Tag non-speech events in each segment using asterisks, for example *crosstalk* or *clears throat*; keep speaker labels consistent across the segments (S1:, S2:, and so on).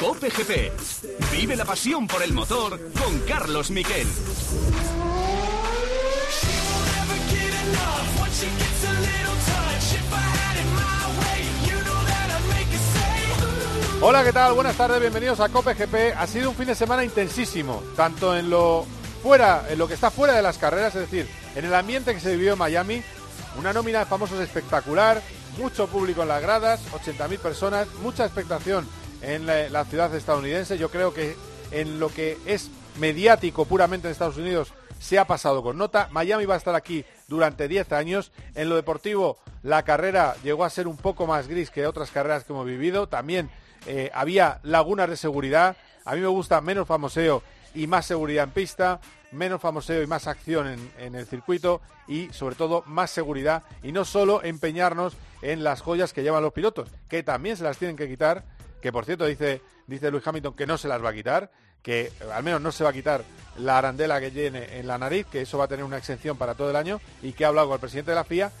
S1: Cope GP. Vive la pasión por el motor con Carlos Miquel.
S2: Hola, ¿qué tal? Buenas tardes, bienvenidos a Cope GP. Ha sido un fin de semana intensísimo, tanto en lo fuera, en lo que está fuera de las carreras, es decir, en el ambiente que se vivió en Miami, una nómina de famosos espectacular, mucho público en las gradas, 80.000 personas, mucha expectación en la, ciudad estadounidense. Yo creo que en lo que es mediático puramente en Estados Unidos se ha pasado con nota. Miami va a estar aquí durante 10 años. En lo deportivo, la carrera llegó a ser un poco más gris que otras carreras que hemos vivido. También eh, había lagunas de seguridad. A mí me gusta menos famoseo y más seguridad en pista, menos famoseo y más acción en, en el circuito y sobre todo más seguridad y no solo empeñarnos en las joyas que llevan los pilotos, que también se las tienen que quitar, que por cierto dice, dice Luis Hamilton que no se las va a quitar, que al menos no se va a quitar la arandela que tiene en la nariz, que eso va a tener una exención para todo el año y que ha hablado con el presidente de la FIA,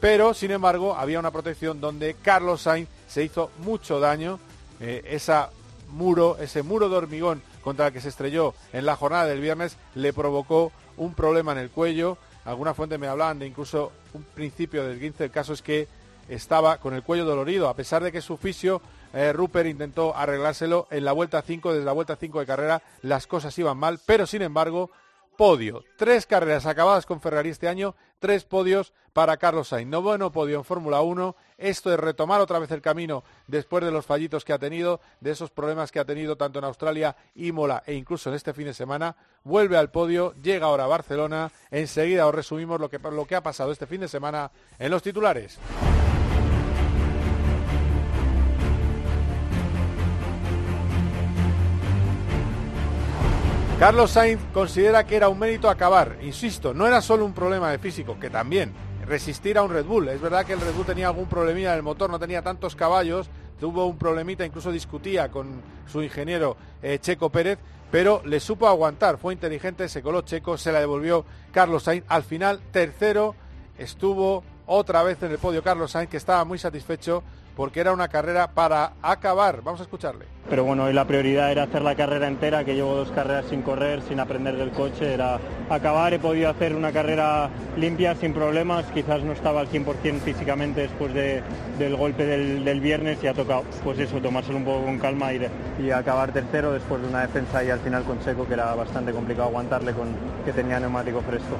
S2: pero sin embargo había una protección donde Carlos Sainz se hizo mucho daño, eh, esa muro, ese muro de hormigón contra el que se estrelló en la jornada del viernes le provocó un problema en el cuello. Algunas fuentes me hablaban de incluso un principio del 15. El caso es que estaba con el cuello dolorido, a pesar de que su fisio eh, Rupert intentó arreglárselo en la vuelta 5, desde la vuelta 5 de carrera las cosas iban mal, pero sin embargo, podio. Tres carreras acabadas con Ferrari este año, tres podios para Carlos Sainz. No bueno podio en Fórmula 1. Esto es retomar otra vez el camino después de los fallitos que ha tenido, de esos problemas que ha tenido tanto en Australia, Imola e incluso en este fin de semana. Vuelve al podio, llega ahora a Barcelona. Enseguida os resumimos lo que, lo que ha pasado este fin de semana en los titulares. Carlos Sainz considera que era un mérito acabar. Insisto, no era solo un problema de físico, que también resistir a un Red Bull. Es verdad que el Red Bull tenía algún problemilla en el motor, no tenía tantos caballos, tuvo un problemita, incluso discutía con su ingeniero eh, Checo Pérez, pero le supo aguantar, fue inteligente, se coló Checo, se la devolvió Carlos Sainz. Al final, tercero, estuvo otra vez en el podio Carlos Sainz, que estaba muy satisfecho porque era una carrera para acabar. Vamos a escucharle.
S3: Pero bueno, hoy la prioridad era hacer la carrera entera, que llevo dos carreras sin correr, sin aprender del coche, era acabar, he podido hacer una carrera limpia, sin problemas, quizás no estaba al 100% físicamente después de, del golpe del, del, viernes y ha tocado, pues eso, tomárselo un poco con calma y, y, acabar tercero después de una defensa y al final con Seco, que era bastante complicado aguantarle con que tenía neumático fresco.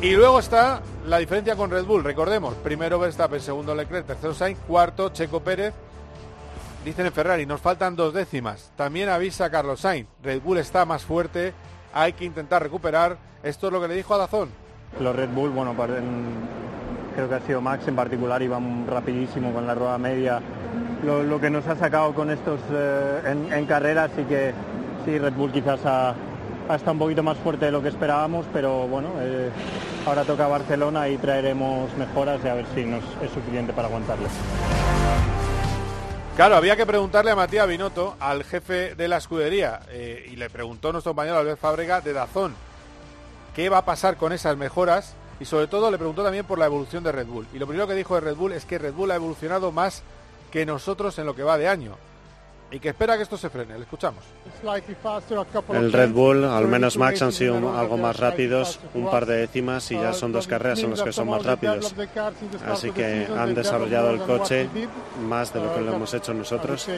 S2: Y luego está la diferencia con Red Bull. Recordemos, primero Verstappen, segundo Leclerc, tercero Sainz, cuarto Checo Pérez. Dicen en Ferrari, nos faltan dos décimas. También avisa Carlos Sainz, Red Bull está más fuerte, hay que intentar recuperar. Esto es lo que le dijo a Dazón.
S3: Los Red Bull, bueno, creo que ha sido Max en particular, iban rapidísimo con la rueda media. Lo, que nos ha sacado con estos eh, en, en carreras y que sí, Red Bull quizás ha, hasta un poquito más fuerte de lo que esperábamos, pero bueno, eh, ahora toca Barcelona y traeremos mejoras y a ver si nos es suficiente para aguantarles.
S2: Claro, había que preguntarle a Matías Binotto, al jefe de la escudería, eh, y le preguntó nuestro compañero Albert Fábrega de Dazón, qué va a pasar con esas mejoras, y sobre todo le preguntó también por la evolución de Red Bull. Y lo primero que dijo de Red Bull es que Red Bull ha evolucionado más que nosotros en lo que va de año y que espera que esto se frene. Le escuchamos.
S4: El Red Bull, al menos Max, han sido algo más rápidos, un par de décimas y ya son dos carreras en las que son más rápidos. Así que han desarrollado el coche más de lo que lo hemos hecho nosotros.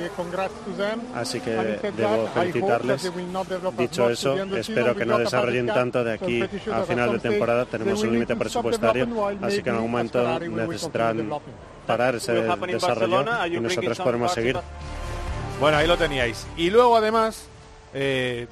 S4: Así que debo felicitarles. Dicho eso, espero que no desarrollen tanto de aquí a final de temporada. Tenemos un límite presupuestario, así que en algún momento necesitarán parar ese desarrollo y nosotros podemos seguir.
S2: Bueno, ahí lo teníais. Y luego, además, eh,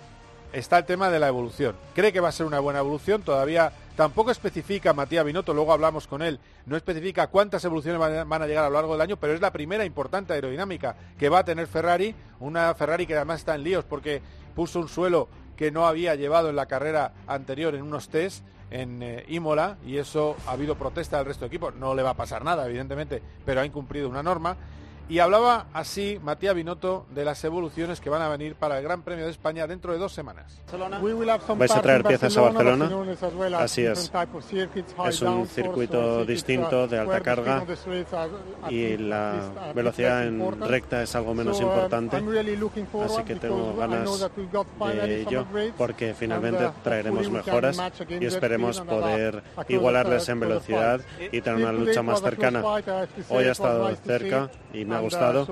S2: está el tema de la evolución. Cree que va a ser una buena evolución. Todavía tampoco especifica Matías Binotto, luego hablamos con él, no especifica cuántas evoluciones van a llegar a lo largo del año, pero es la primera importante aerodinámica que va a tener Ferrari. Una Ferrari que además está en líos porque puso un suelo que no había llevado en la carrera anterior en unos test en eh, Imola y eso ha habido protesta del resto de equipos. No le va a pasar nada, evidentemente, pero ha incumplido una norma Y hablaba así Matías Binotto de las evoluciones que van a venir para el Gran Premio de España dentro de dos semanas.
S4: Vais a traer piezas a Barcelona. Así es. Es un circuito distinto de alta carga y la velocidad en recta es algo menos importante. Así que tengo ganas de ello porque finalmente traeremos mejoras y esperemos poder igualarles en velocidad y tener una lucha más cercana. Hoy ha estado cerca y me ha gustado.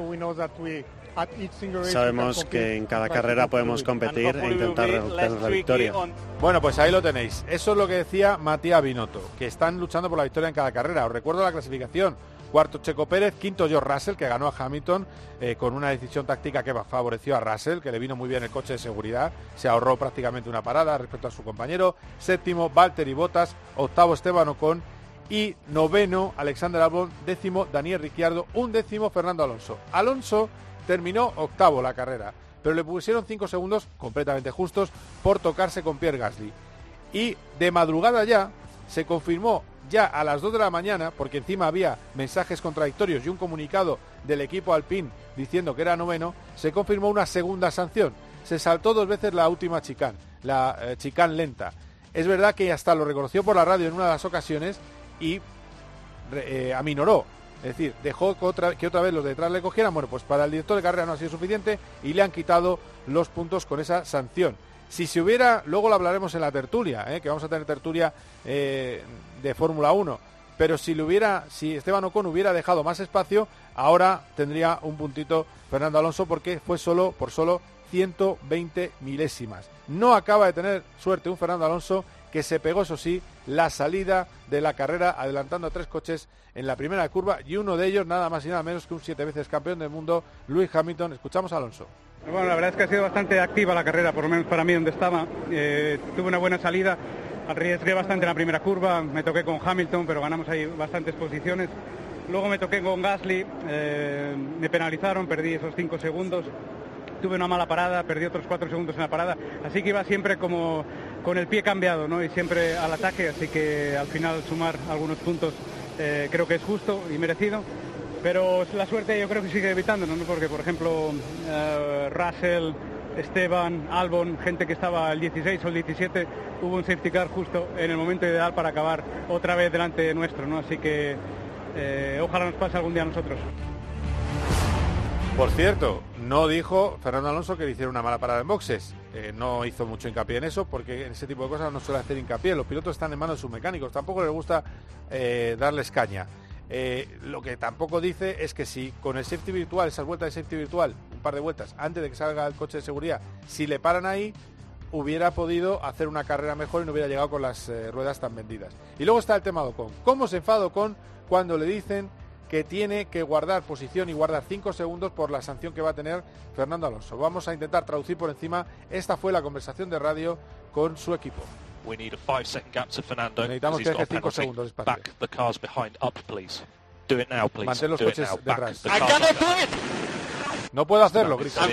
S4: Sabemos que en cada carrera podemos competir e intentar obtener la victoria.
S2: Bueno, pues ahí lo tenéis. Eso es lo que decía Matías Binotto, que están luchando por la victoria en cada carrera. Os recuerdo la clasificación. Cuarto Checo Pérez, quinto George Russell, que ganó a Hamilton eh, con una decisión táctica que favoreció a Russell, que le vino muy bien el coche de seguridad, se ahorró prácticamente una parada respecto a su compañero. Séptimo, Valtteri Bottas, octavo Esteban Ocon y noveno Alexander Albon, décimo Daniel Ricciardo, un décimo Fernando Alonso. Alonso terminó octavo la carrera, pero le pusieron cinco segundos completamente justos por tocarse con Pierre Gasly. Y de madrugada ya se confirmó ya a las 2 de la mañana, porque encima había mensajes contradictorios y un comunicado del equipo Alpine diciendo que era noveno, se confirmó una segunda sanción. Se saltó dos veces la última chicán, la eh, chicán lenta. Es verdad que hasta lo reconoció por la radio en una de las ocasiones y eh, aminoró. Es decir, dejó que otra, vez los de detrás le cogieran. Bueno, pues para el director de carrera no ha sido suficiente y le han quitado los puntos con esa sanción. Si se hubiera, luego lo hablaremos en la tertulia, ¿eh? que vamos a tener tertulia eh, de Fórmula 1, pero si le hubiera, si Esteban Ocon hubiera dejado más espacio, ahora tendría un puntito Fernando Alonso porque fue solo por solo 120 milésimas. No acaba de tener suerte un Fernando Alonso que se pegó, eso sí, la salida de la carrera, adelantando a tres coches en la primera curva y uno de ellos nada más y nada menos que un siete veces campeón del mundo, Luis Hamilton. Escuchamos a Alonso.
S5: Bueno, la verdad es que ha sido bastante activa la carrera, por lo menos para mí donde estaba. Eh, tuve una buena salida, arriesgué bastante en la primera curva, me toqué con Hamilton, pero ganamos ahí bastantes posiciones. Luego me toqué con Gasly, eh, me penalizaron, perdí esos cinco segundos. Tuve una mala parada, perdí otros cuatro segundos en la parada, así que iba siempre como con el pie cambiado ¿no? y siempre al ataque, así que al final sumar algunos puntos eh, creo que es justo y merecido. Pero la suerte yo creo que sigue evitándonos, ¿no? porque por ejemplo eh, Russell, Esteban, Albon, gente que estaba el 16 o el 17, hubo un safety car justo en el momento ideal para acabar otra vez delante de nuestro, ¿no? así que eh, ojalá nos pase algún día a nosotros.
S2: Por cierto, no dijo Fernando Alonso que le hiciera una mala parada en boxes. Eh, no hizo mucho hincapié en eso porque en ese tipo de cosas no suele hacer hincapié. Los pilotos están en manos de sus mecánicos. Tampoco les gusta eh, darles caña. Eh, lo que tampoco dice es que si con el safety virtual, esas vueltas de safety virtual, un par de vueltas antes de que salga el coche de seguridad, si le paran ahí, hubiera podido hacer una carrera mejor y no hubiera llegado con las ruedas tan vendidas. Y luego está el tema de Ocon. ¿Cómo se enfada Ocon cuando le dicen que tiene que guardar posición y guardar 5 segundos por la sanción que va a tener Fernando Alonso. Vamos a intentar traducir por encima. Esta fue la conversación de radio con su equipo. Necesitamos que deje 5 segundos espacio. Mantén los coches detrás. No puedo hacerlo, grita.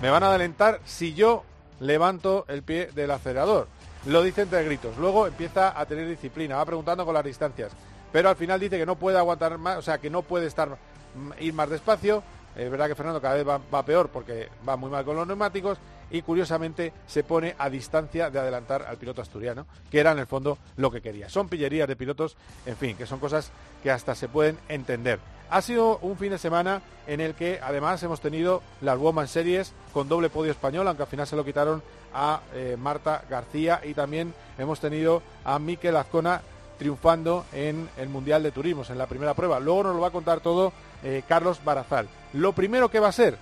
S2: Me van a adelantar si yo levanto el pie del acelerador. Lo dice entre gritos. Luego empieza a tener disciplina. Va preguntando con las distancias pero al final dice que no puede aguantar más, o sea, que no puede estar ir más despacio. Es verdad que Fernando cada vez va, peor porque va muy mal con los neumáticos y curiosamente se pone a distancia de adelantar al piloto asturiano, que era en el fondo lo que quería. Son pillerías de pilotos, en fin, que son cosas que hasta se pueden entender. Ha sido un fin de semana en el que además hemos tenido las Woman Series con doble podio español, aunque al final se lo quitaron a eh, Marta García y también hemos tenido a Miquel Azcona triunfando en el Mundial de Turismos, en la primera prueba. Luego nos lo va a contar todo eh, Carlos Barazal. Lo primero que va a ser,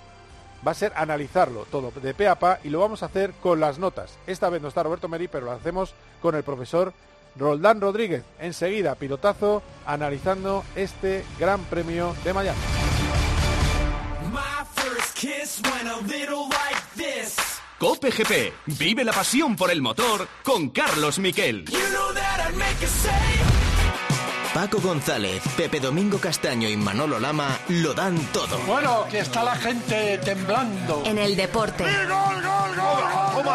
S2: va a ser analizarlo todo de pe a pa y lo vamos a hacer con las notas. Esta vez no está Roberto Meri, pero lo hacemos con el profesor Roldán Rodríguez. Enseguida, pilotazo, analizando este Gran Premio de Miami.
S1: Cope GP. Vive la pasión por el motor con Carlos Miquel.
S6: Paco González, Pepe Domingo Castaño y Manolo Lama lo dan todo.
S7: Bueno, que está la gente temblando.
S8: En el deporte.
S7: ¡Gol, gol, gol!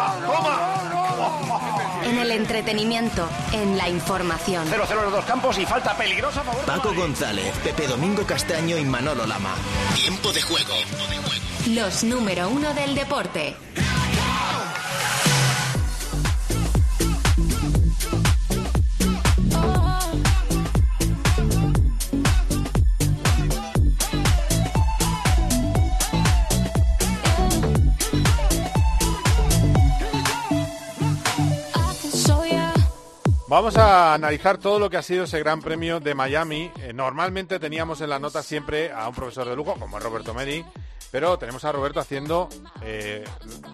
S8: en el entretenimiento, en la información.
S9: 0-0 los dos campos y falta peligrosa
S6: Paco González, Pepe Domingo Castaño y Manolo Lama. Tiempo de juego.
S8: Los número uno del deporte.
S2: Vamos a analizar todo lo que ha sido ese Gran Premio de Miami. Eh, normalmente teníamos en la nota siempre a un profesor de lujo, como es Roberto Meri, pero tenemos a Roberto haciendo eh,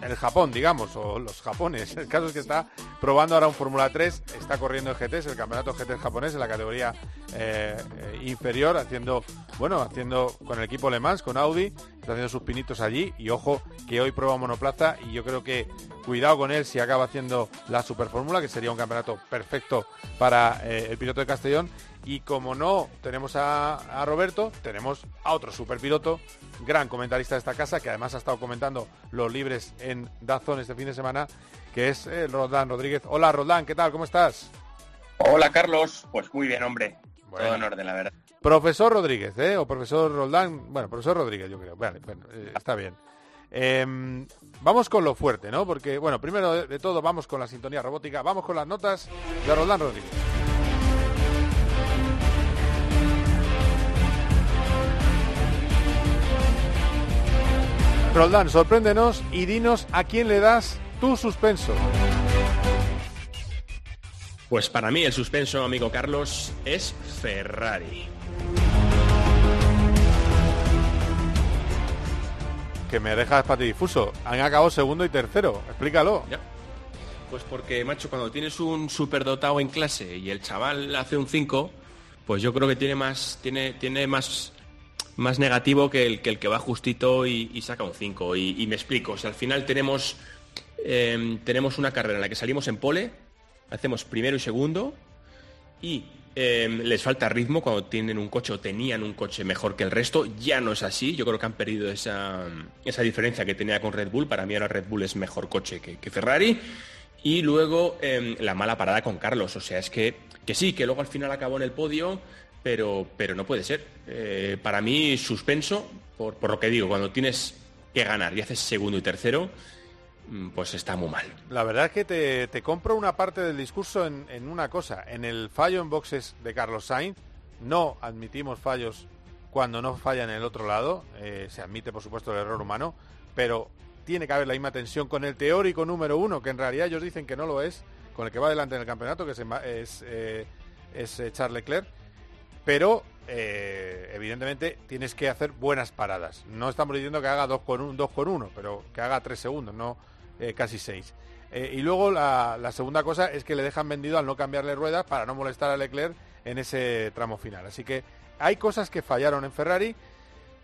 S2: el Japón, digamos, o los Japones. El caso es que está probando ahora un Fórmula 3, está corriendo el GT, es el campeonato GT japonés en la categoría eh, inferior, haciendo, bueno, haciendo con el equipo Le Mans, con Audi, está haciendo sus pinitos allí y ojo que hoy prueba monoplaza y yo creo que cuidado con él si acaba haciendo la Super Fórmula, que sería un campeonato perfecto para el piloto de Castellón y como no tenemos a, Roberto, tenemos a otro superpiloto, gran comentarista de esta casa, que además ha estado comentando los libres en Dazón este fin de semana, que es eh, Roldán Rodríguez. Hola Roldán, ¿qué tal? ¿Cómo estás?
S10: Hola Carlos, pues muy bien, hombre. Todo en orden, la verdad.
S2: Profesor Rodríguez, ¿eh? O profesor Roldán, bueno, profesor Rodríguez yo creo. Vale, bueno, eh, está bien. Em, vamos con lo fuerte, ¿no? Porque, bueno, primero de, todo vamos con la sintonía robótica, vamos con las notas de Roldán Rodríguez. Roldán, sorpréndenos y dinos a quién le das tu suspenso.
S11: Pues para mí el suspenso, amigo Carlos, es Ferrari.
S2: Que me dejas difuso. Han acabado segundo y tercero. Explícalo.
S11: Pues porque, macho, cuando tienes un superdotado en clase y el chaval hace un 5, pues yo creo que tiene más, tiene, tiene más más negativo que el que, va justito y, saca un 5. Y, me explico, si al final tenemos, em, tenemos una carrera en la que salimos en pole, hacemos primero y segundo, y em, les falta ritmo cuando tienen un coche o tenían un coche mejor que el resto, ya no es así, yo creo que han perdido esa, esa diferencia que tenía con Red Bull, para mí ahora Red Bull es mejor coche que, Ferrari, y luego em, la mala parada con Carlos, o sea, es que, que sí, que luego al final acabó en el podio, pero, pero no puede ser. Eh, para mí, suspenso, por, lo que digo, cuando tienes que ganar y haces segundo y tercero, pues está muy mal.
S2: La verdad es que te, compro una parte del discurso en, una cosa. En el fallo en boxes de Carlos Sainz, no admitimos fallos cuando no falla en el otro lado. Eh, se admite, por supuesto, el error humano, pero tiene que haber la misma tensión con el teórico número uno, que en realidad ellos dicen que no lo es, con el que va adelante en el campeonato, que es, es, eh, es Charles Leclerc pero eh, evidentemente tienes que hacer buenas paradas. No estamos diciendo que haga 2 con 1, dos con uno, pero que haga 3 segundos, no eh, casi 6. Eh, y luego la, segunda cosa es que le dejan vendido al no cambiarle ruedas para no molestar a Leclerc en ese tramo final. Así que hay cosas que fallaron en Ferrari.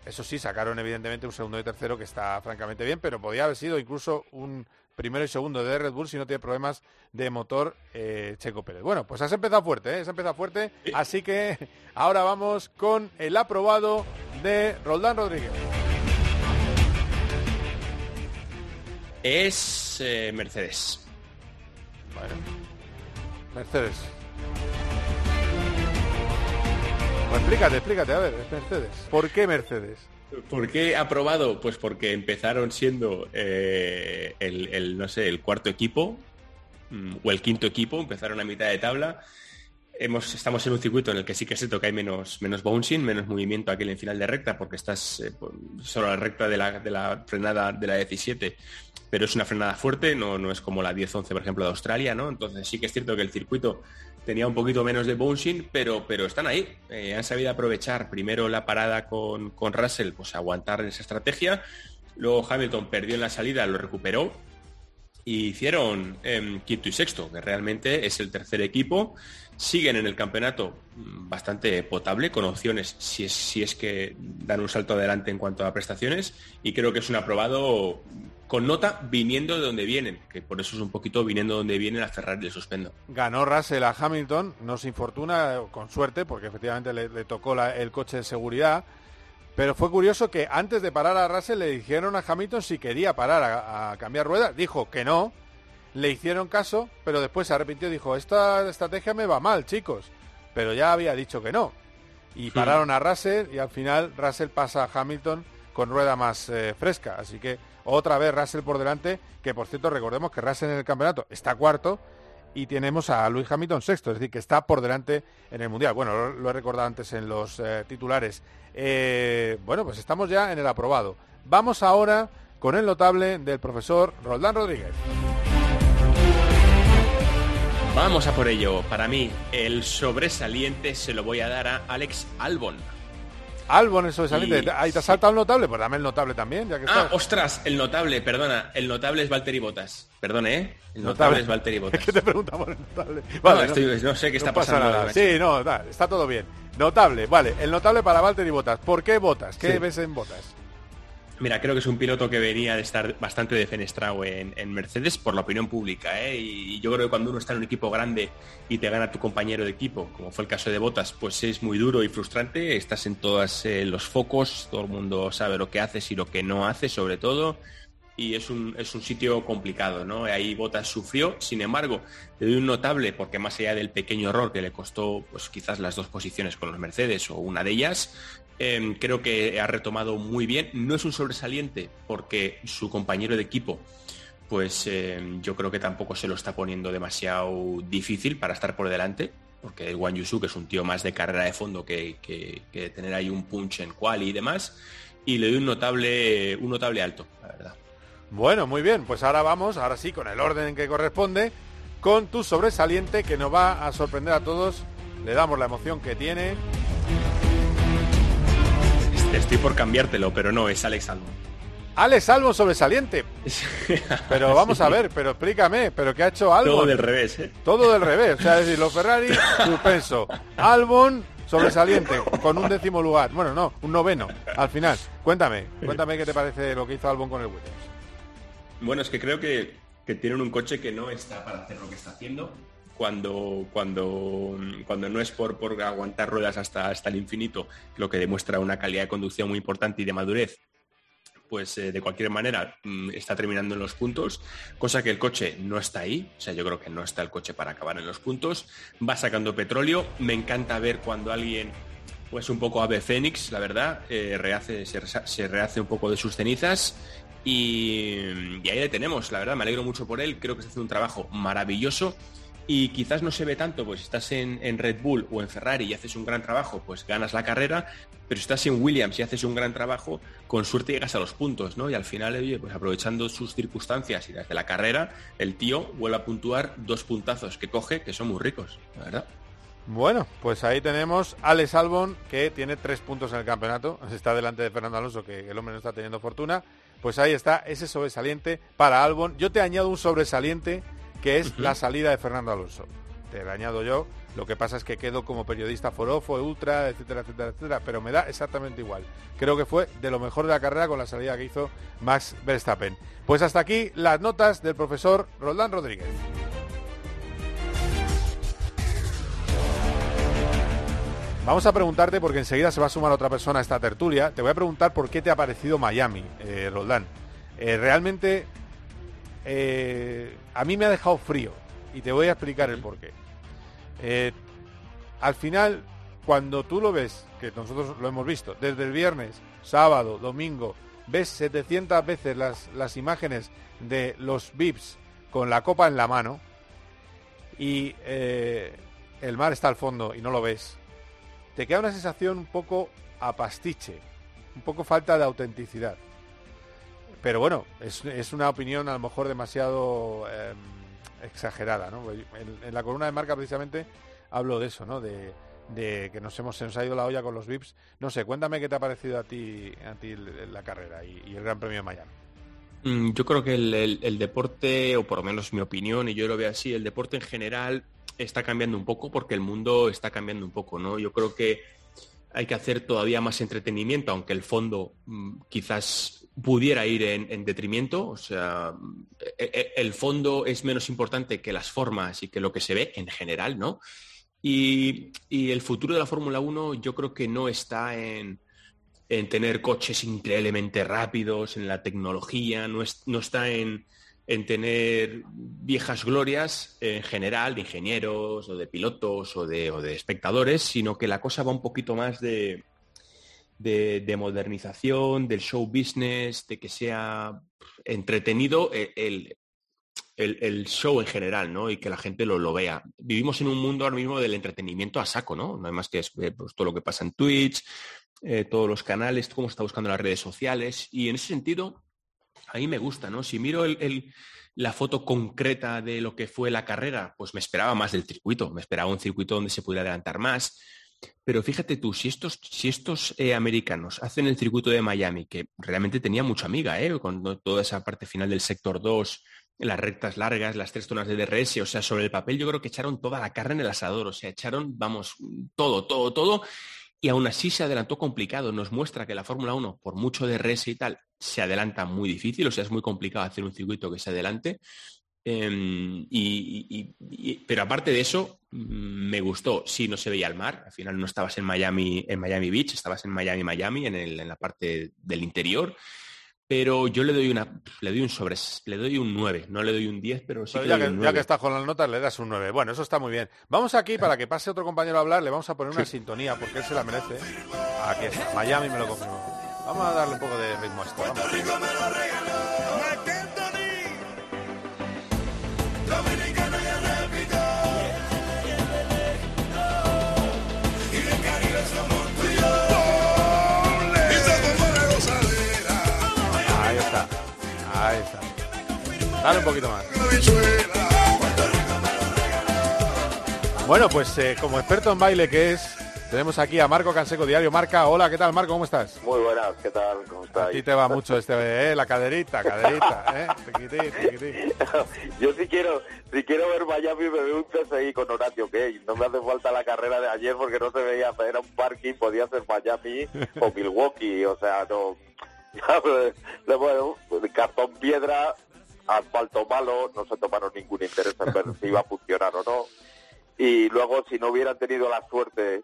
S2: Eso sí, sacaron evidentemente un segundo y tercero que está francamente bien, pero podía haber sido incluso un primero y segundo de Red Bull si no tiene problemas de motor eh, Checo Pérez. Bueno, pues has empezado fuerte, ¿eh? has empezado fuerte, así que ahora vamos con el aprobado de Roldán Rodríguez.
S11: Es eh, Mercedes.
S2: Bueno, Mercedes. Pues explícate, explícate, a ver, es Mercedes. ¿Por qué Mercedes?
S11: ¿Por qué aprobado? Pues porque empezaron siendo eh, el, no sé, el cuarto equipo mm, o el quinto equipo, empezaron a mitad de tabla. Hemos, estamos en un circuito en el que sí que se toca hay menos, menos bouncing, menos movimiento aquí en final de recta, porque estás eh, solo la recta de la, de la, frenada de la 17, pero es una frenada fuerte, no, no es como la 10-11, por ejemplo, de Australia, ¿no? Entonces sí que es cierto que el circuito tenía un poquito menos de bouncing, pero, pero están ahí. Eh, han sabido aprovechar primero la parada con, con Russell, pues aguantar esa estrategia. Luego Hamilton perdió en la salida, lo recuperó. Y hicieron em, quinto y sexto, que realmente es el tercer equipo. Siguen en el campeonato mm, bastante potable, con opciones si es, que dan un salto adelante en cuanto a prestaciones. Y creo que es un aprobado con nota viniendo de donde vienen, que por eso es un poquito viniendo de donde vienen a Ferrari le suspendo.
S2: Ganó Russell a Hamilton, no se infortuna, con suerte, porque efectivamente le, tocó el coche de seguridad, pero fue curioso que antes de parar a Russell le dijeron a Hamilton si quería parar a, cambiar ruedas, dijo que no, le hicieron caso, pero después se arrepintió y dijo, esta estrategia me va mal, chicos. Pero ya había dicho que no. Y pararon a Russell y al final Russell pasa a Hamilton con rueda más eh, fresca. Así que otra vez Russell por delante, que por cierto recordemos que Russell en el campeonato está cuarto y tenemos a Luis Hamilton sexto, es decir, que está por delante en el Mundial. Bueno, lo, he recordado antes en los eh, titulares. Eh, bueno, pues estamos ya en el aprobado. Vamos ahora con el notable del profesor Roldán Rodríguez.
S11: Vamos a por ello. Para mí, el sobresaliente se lo voy a dar a Alex Albon.
S2: Albon es sobresaliente. Ahí te ha saltado el notable, pues dame el notable también, ya que
S11: Ah, ostras, el notable, perdona. El notable es Valtteri Bottas. Perdone, ¿eh? El notable, es Valtteri *laughs* Bottas.
S2: ¿Qué te preguntamos el notable?
S11: Vale, no, sé qué está pasando.
S2: Nada. Sí, no, está todo bien. Notable, vale. El notable para Valtteri Bottas. ¿Por qué Bottas? ¿Qué ves en Bottas?
S11: Mira, creo que es un piloto que venía de estar bastante defenestrado en, en Mercedes por la opinión pública. ¿eh? Y yo creo que cuando uno está en un equipo grande y te gana tu compañero de equipo, como fue el caso de Botas, pues es muy duro y frustrante. Estás en todos eh, los focos, todo el mundo sabe lo que haces y lo que no haces, sobre todo. Y es un, es un sitio complicado, ¿no? Ahí Botas sufrió, sin embargo, le doy un notable porque más allá del pequeño error que le costó, pues quizás las dos posiciones con los Mercedes o una de ellas, Em, creo que ha retomado muy bien. No es un sobresaliente porque su compañero de equipo, pues em, yo creo que tampoco se lo está poniendo demasiado difícil para estar por delante. Porque el Wang Yusu, que es un tío más de carrera de fondo que, tener ahí un punch en quali y demás. Y le doy un notable, un notable alto, la verdad.
S2: Bueno, muy bien. Pues ahora vamos, ahora sí, con el orden que corresponde, con tu sobresaliente que nos va a sorprender a todos. Le damos la emoción que tiene.
S11: Estoy por cambiártelo, pero no, es Alex Albon.
S2: Alex Albon sobresaliente. Pero *laughs* vamos a ver, pero explícame, pero ¿qué ha hecho Albon?
S11: Todo del revés, ¿eh?
S2: Todo del revés, o sea, es decir, los Ferrari, suspenso. Albon, sobresaliente, con un décimo lugar. Bueno, no, un noveno, al final. Cuéntame, cuéntame qué te parece lo que hizo Albon con el Williams.
S11: Bueno, es que creo que, que tienen un coche que no está para hacer lo que está haciendo cuando, cuando, cuando no es por, por aguantar ruedas hasta, hasta el infinito, lo que demuestra una calidad de conducción muy importante y de madurez, pues eh, de cualquier manera mm, está terminando en los puntos, cosa que el coche no está ahí, o sea, yo creo que no está el coche para acabar en los puntos, va sacando petróleo, me encanta ver cuando alguien, pues un poco ave fénix, la verdad, eh, rehace, se, rehace un poco de sus cenizas y, y ahí le tenemos, la verdad, me alegro mucho por él, creo que se hace un trabajo maravilloso y quizás no se ve tanto, pues si estás en, Red Bull o en Ferrari y haces un gran trabajo, pues ganas la carrera, pero si estás en Williams y haces un gran trabajo, con suerte llegas a los puntos, ¿no? Y al final, oye, pues aprovechando sus circunstancias y desde la carrera, el tío vuelve a puntuar dos puntazos que coge, que son muy ricos, la verdad.
S2: Bueno, pues ahí tenemos Alex Albon, que tiene tres puntos en el campeonato, *laughs* está delante de Fernando Alonso, que el hombre no está teniendo fortuna. Pues ahí está ese sobresaliente para Albon. Yo te añado un sobresaliente que es la salida de Fernando Alonso. Te lo añado yo. Lo que pasa es que quedo como periodista forofo, ultra, etcétera, etcétera, etcétera, pero me da exactamente igual. Creo que fue de lo mejor de la carrera con la salida que hizo Max Verstappen. Pues hasta aquí las notas del profesor Roldán Rodríguez. Vamos a preguntarte, porque enseguida se va a sumar otra persona a esta tertulia, te voy a preguntar por qué te ha parecido Miami, eh, Roldán. Eh, realmente eh, a mí me ha dejado frío y te voy a explicar el porqué. Eh, al final, cuando tú lo ves, que nosotros lo hemos visto, desde el viernes, sábado, domingo, ves 700 veces las, las imágenes de los VIPs con la copa en la mano y eh, el mar está al fondo y no lo ves, te queda una sensación un poco a pastiche, un poco falta de autenticidad. Pero bueno, es, una opinión a lo mejor demasiado em, exagerada, ¿no? En, la columna de marca precisamente hablo de eso, ¿no? De, que nos hemos se la olla con los VIPs. No sé, cuéntame qué te ha parecido a ti, a ti la carrera y, el Gran Premio de Miami.
S11: Mm, yo creo que el, deporte, o por lo menos mi opinión, y yo lo veo así, el deporte en general está cambiando un poco porque el mundo está cambiando un poco, ¿no? Yo creo que hay que hacer todavía más entretenimiento, aunque el fondo mm, quizás pudiera ir en, detrimento. O sea, e, e, el fondo es menos importante que las formas y que lo que se ve en general, ¿no? Y, el futuro de la Fórmula 1 yo creo que no está en, tener coches increíblemente rápidos, en la tecnología, no, está en, en tener viejas glorias en general de ingenieros o de pilotos o de, o de espectadores, sino que la cosa va un poquito más de, de, modernización, del show business, de que sea entretenido el, el, show en general, ¿no? Y que la gente lo, lo, vea. Vivimos en un mundo ahora mismo del entretenimiento a saco, ¿no? No hay más que eh, pues, todo lo que pasa en Twitch, eh, todos los canales, cómo está buscando las redes sociales. Y en ese sentido, a mí me gusta, ¿no? Si miro la foto concreta de lo que fue la carrera, pues me esperaba más del circuito, me esperaba un circuito donde se pudiera adelantar más. Pero fíjate tú, si estos, si estos eh, americanos hacen el circuito de Miami, que realmente tenía mucha amiga, ¿eh? con toda esa parte final del sector 2, las rectas largas, las tres zonas de DRS, o sea, sobre el papel yo creo que echaron toda la carne en el asador, o sea, echaron, vamos, todo, todo, todo, y aún así se adelantó complicado. Nos muestra que la Fórmula 1, por mucho DRS y tal, se adelanta muy difícil, o sea, es muy complicado hacer un circuito que se adelante. Em, y, pero aparte de eso, mm, me gustó. Sí, no se veía el mar. Al final no estabas en Miami, en Miami Beach, estabas en Miami, Miami, en, en la parte del interior pero yo le doy una le doy un sobre le doy un 9, no le doy un 10, pero sí que
S2: ya,
S11: que,
S2: un 9. ya que estás con las notas le das un 9. Bueno, eso está muy bien. Vamos aquí para que pase otro compañero a hablar, le vamos a poner una sintonía porque él se la merece. Aquí está, Miami me lo confirmó. Vamos a darle un poco de ritmo a esto. Dale un poquito más. Bueno, pues eh, como experto en baile que es, tenemos aquí a Marco Canseco, Diario Marca. Hola, ¿qué tal, Marco? ¿Cómo estás?
S12: Muy buenas, ¿qué tal? ¿Cómo estás?
S2: A ti te va *laughs* mucho este, eh, la caderita, caderita, ¿eh? *laughs*
S12: Yo sí quiero, si quiero ver Miami me veo un CSI con Horatio Key. No me hace falta la carrera de ayer porque no se veía, era un parking, podía ser Miami o Milwaukee, o sea, no *laughs* bueno, cartón piedra, asfalto malo, no se tomaron ningún interés en ver si iba a funcionar o no. Y luego, si no hubieran tenido la suerte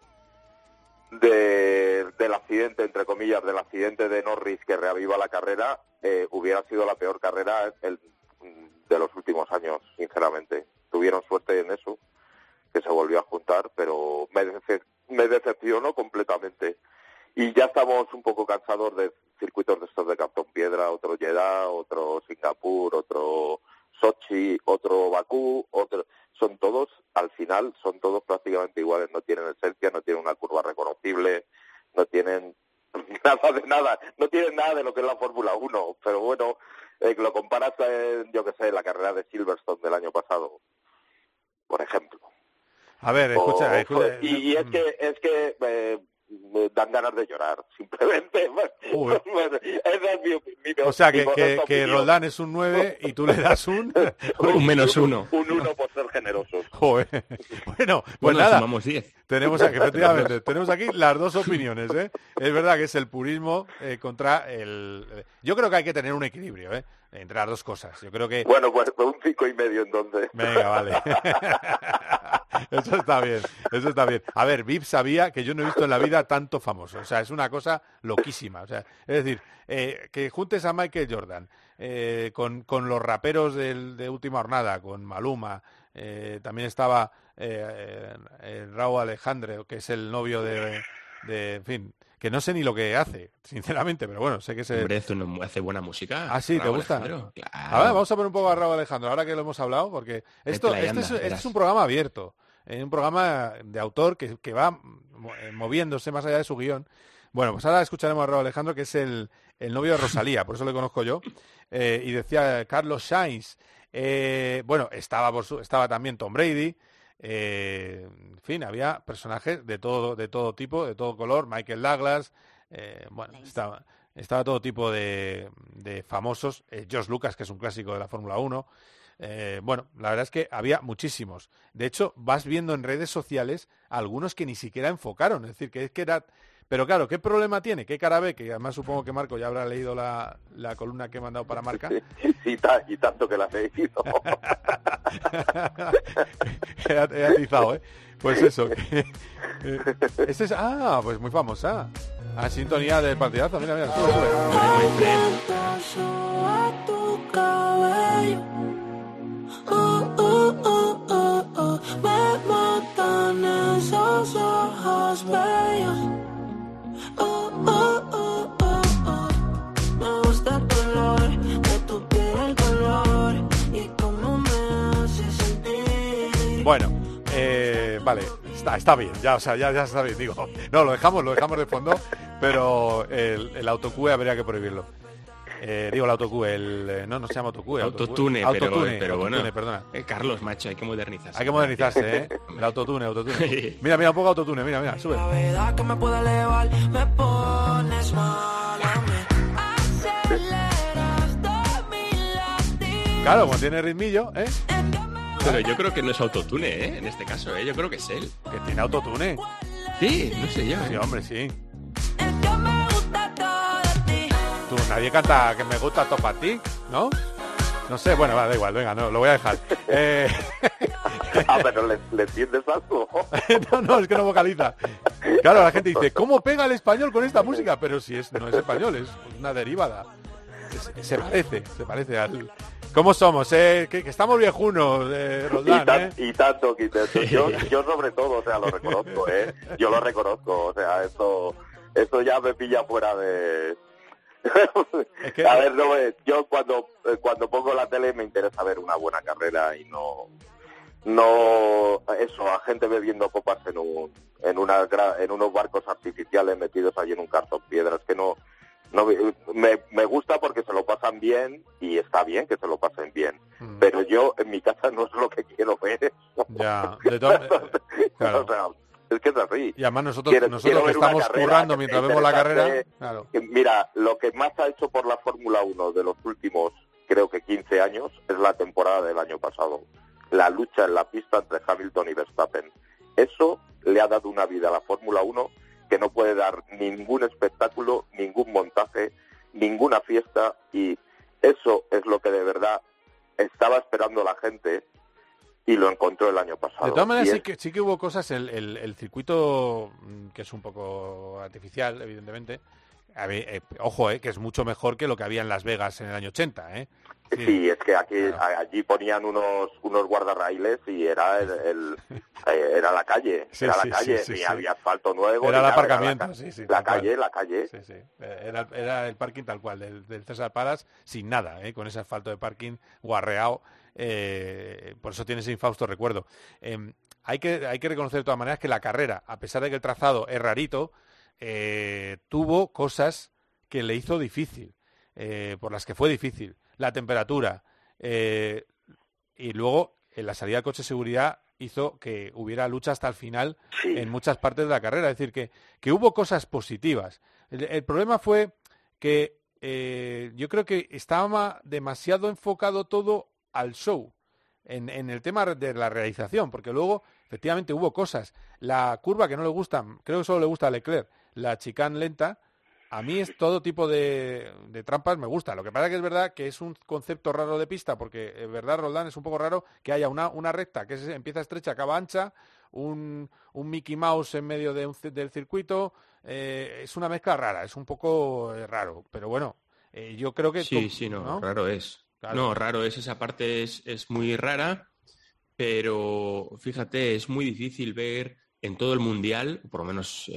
S12: de, del accidente, entre comillas, del accidente de Norris que reaviva la carrera, eh, hubiera sido la peor carrera de los últimos años, sinceramente. Tuvieron suerte en eso, que se volvió a juntar, pero me, me decepcionó completamente. Y ya estamos un poco cansados de circuitos de estos de cartón piedra, otro Jeddah, otro Singapur, otro Sochi, otro Bakú, otro... Son todos, al final, son todos prácticamente iguales. No tienen esencia, no tienen una curva reconocible, no tienen *laughs* nada de nada, no tienen nada de lo que es la Fórmula 1. Pero bueno, eh, lo comparas, en, yo que sé, la carrera de Silverstone del año pasado, por ejemplo.
S2: A ver, escucha, escucha
S12: y, es mm. que es que eh, me dan ganas de llorar, *laughs* simplemente.
S2: o sea, que, que, que, Roldán es un 9 y tú le das un... *laughs*
S11: un menos uno.
S12: Un 1 por ser generoso. *laughs*
S2: Bueno, pues nada. Tenemos aquí, efectivamente, tenemos aquí las dos opiniones. ¿eh? Es verdad que es el purismo eh, contra el... Yo creo que hay que tener un equilibrio, ¿eh? Entre las dos cosas. Yo creo que...
S12: Bueno, pues un cinco y medio entonces.
S2: Venga, vale. *laughs* eso está bien, eso está bien. A ver, Vip sabía que yo no he visto en la vida tanto famoso. O sea, es una cosa loquísima. O sea, es decir, eh, que juntes a Michael Jordan eh, con, con, los raperos del, de Última Jornada, con Maluma, eh, también estaba Raúl Alejandro, que es el novio de, de, en fin, que no sé ni lo que hace, sinceramente, pero bueno, sé que se...
S11: Hombre, hace buena música.
S2: Ah, sí, ¿te gusta? Claro. A ver, vamos a poner un poco a Raúl Alejandro, ahora que lo hemos hablado, porque esto, este, es, este es, un programa abierto, es un programa de autor que, que, va eh, moviéndose más allá de su guion. Bueno, pues ahora escucharemos a Raúl Alejandro, que es el, el novio de Rosalía, por eso le conozco yo, eh, y decía Carlos Sainz, eh, bueno, estaba, por su, estaba también Tom Brady, eh, en fin, había personajes de todo, de todo tipo, de todo color, Michael Douglas, eh, bueno, estaba, estaba todo tipo de, de famosos, eh, George Lucas, que es un clásico de la Fórmula 1. bueno, la verdad es que había muchísimos. De hecho, vas viendo en redes sociales algunos que ni siquiera enfocaron, es decir, que es que era pero claro, ¿qué problema tiene? ¿Qué cara ve? Que además supongo que Marco ya habrá leído la, la columna que he mandado para Marca. *laughs*
S12: y, tanto que la *laughs* he leído.
S2: he, atizado, ¿eh? Pues eso. Que, eh, este ah, pues muy famosa. A sintonía del partidazo. Mira, mira, sube, sube. Bueno, eh, vale, está, está bien, ya, o sea, ya, ya está bien, digo. *laughs* No, lo dejamos, lo dejamos de fondo, pero el, el autocue habría que prohibirlo. Eh, digo el autocue, el, eh, no, no se llama autocue.
S11: Autotune, autotune pero, bueno, perdona. Eh, Carlos, macho, hay que modernizarse.
S2: Hay que modernizarse, ¿eh? *laughs* El autotune, autotune. Mira, mira, un poco autotune, mira, mira, sube. que me puede elevar, me pones mal Claro, como tiene ritmillo, ¿eh?
S11: Pero yo creo que no es autotune, ¿eh? En este caso, ¿eh? Yo creo que es él.
S2: Que tiene autotune.
S11: Sí, no sé yo.
S2: Sí, ¿eh? hombre, sí. Tú, nadie canta que me gusta todo para ti, ¿no? No sé, bueno, va, da igual, venga, no, lo voy a dejar. *laughs* Eh...
S12: ah, pero ¿le, ¿le entiendes algo? *laughs*
S2: no, no, es que no vocaliza. Claro, la gente dice, ¿cómo pega el español con esta música? Pero si es, no es español, es una derivada. se parece, se parece al, ¿Cómo somos? Eh? Que, estamos viejunos, eh,
S12: Roldán, y, y, tanto, *laughs* Yo, yo sobre todo, o sea, lo reconozco, ¿eh? Yo lo reconozco, o sea, esto, esto ya me pilla fuera de... *laughs* A ver, no, yo cuando, eh, cuando pongo la tele me interesa ver una buena carrera y no no eso a gente bebiendo copas en un en una en unos barcos artificiales metidos allí en un cartón piedras que no no me, me gusta porque se lo pasan bien y está bien que se lo pasen bien. Mm. pero yo en mi casa no es lo que quiero ver.
S2: Ya *laughs*
S12: es que es así.
S2: Y además nosotros nosotros que estamos currando mientras vemos la carrera
S12: mira lo que más ha hecho por la Fórmula 1 de los últimos creo que 15 años es la temporada del año pasado. La lucha en la pista entre Hamilton y Verstappen. Eso le ha dado una vida a la Fórmula 1 que no puede dar ningún espectáculo, ningún montaje, ninguna fiesta y eso es lo que de verdad estaba esperando la gente y lo encontró el año pasado.
S2: De todas maneras, sí, que, sí que hubo cosas, el, el, circuito, mm, que es un poco artificial, evidentemente, eh, ojo, eh, que es mucho mejor que lo que había en Las Vegas en el año 80, ¿eh?
S12: Sí, es que aquí allí ponían unos unos guardarrailes y era el, eh, era la calle, era la calle, y había asfalto nuevo.
S2: Era el aparcamiento, sí, sí.
S12: La calle, la calle.
S2: Sí, sí. Era, era, el parking tal cual, del, César Palas, sin nada, con ese asfalto de parking guarreado. Por eso tiene ese infausto recuerdo. Em, hay, que, hay que reconocer de todas maneras que la carrera, a pesar de que el trazado es rarito, eh, tuvo cosas que le hizo difícil, por las que fue difícil la temperatura. Eh, y luego, en la salida del coche de seguridad hizo que hubiera lucha hasta el final en muchas partes de la carrera. Es decir, que, que hubo cosas positivas. El, problema fue que eh, yo creo que estaba demasiado enfocado todo al show, en, en, el tema de la realización, porque luego efectivamente hubo cosas. La curva que no le gusta, creo que solo le gusta a Leclerc, la chicane lenta, a mí es todo tipo de, trampas me gusta. Lo que pasa que es verdad que es un concepto raro de pista, porque es verdad, Roldán, es un poco raro que haya una, una recta que empieza estrecha, acaba ancha, un, un Mickey Mouse en medio de del circuito. Eh, es una mezcla rara, es un poco eh, raro. Pero bueno, eh, yo creo que...
S11: Sí, sí, no, raro es. No, raro es, esa parte es, es muy rara, pero fíjate, es muy difícil ver en todo el mundial, por lo menos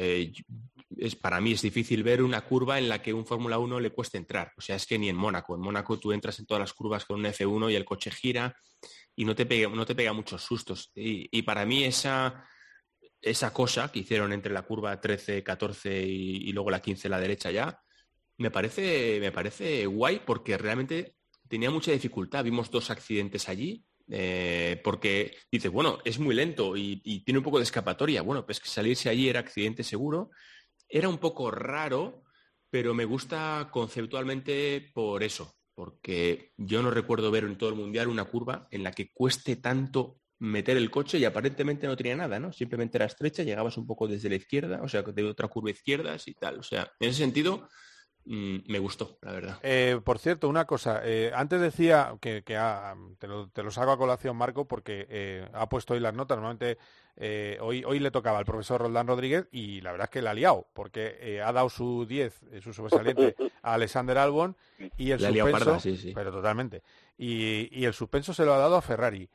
S11: es, para mí es difícil ver una curva en la que un Fórmula 1 le cueste entrar. O sea, es que ni en Mónaco. En Mónaco tú entras en todas las curvas con un F1 y el coche gira y no te pega, no te pega muchos sustos. Y, para mí esa, esa cosa que hicieron entre la curva 13, 14 y, luego la 15 a la derecha ya, me parece, me parece guay porque realmente tenía mucha dificultad. Vimos dos accidentes allí. Eh, porque dices, bueno, es muy lento y, y, tiene un poco de escapatoria. Bueno, pues que salirse allí era accidente seguro era un poco raro, pero me gusta conceptualmente por eso, porque yo no recuerdo ver en todo el Mundial una curva en la que cueste tanto meter el coche y aparentemente no tenía nada, ¿no? Simplemente era estrecha, llegabas un poco desde la izquierda, o sea, de otra curva izquierda y tal. O sea, en ese sentido, me gustó, la verdad.
S2: Eh, por cierto, una cosa. Eh, antes decía que, te, lo, te, los hago a colación, Marco, porque eh, ha puesto hoy las notas. Normalmente hoy, hoy le tocaba al profesor Roldán Rodríguez y la verdad es que la ha liado, porque ha dado su 10, su sobresaliente, *laughs* a Alexander Albon y el suspenso... Pero totalmente. Y, y, el suspenso se lo ha dado a Ferrari.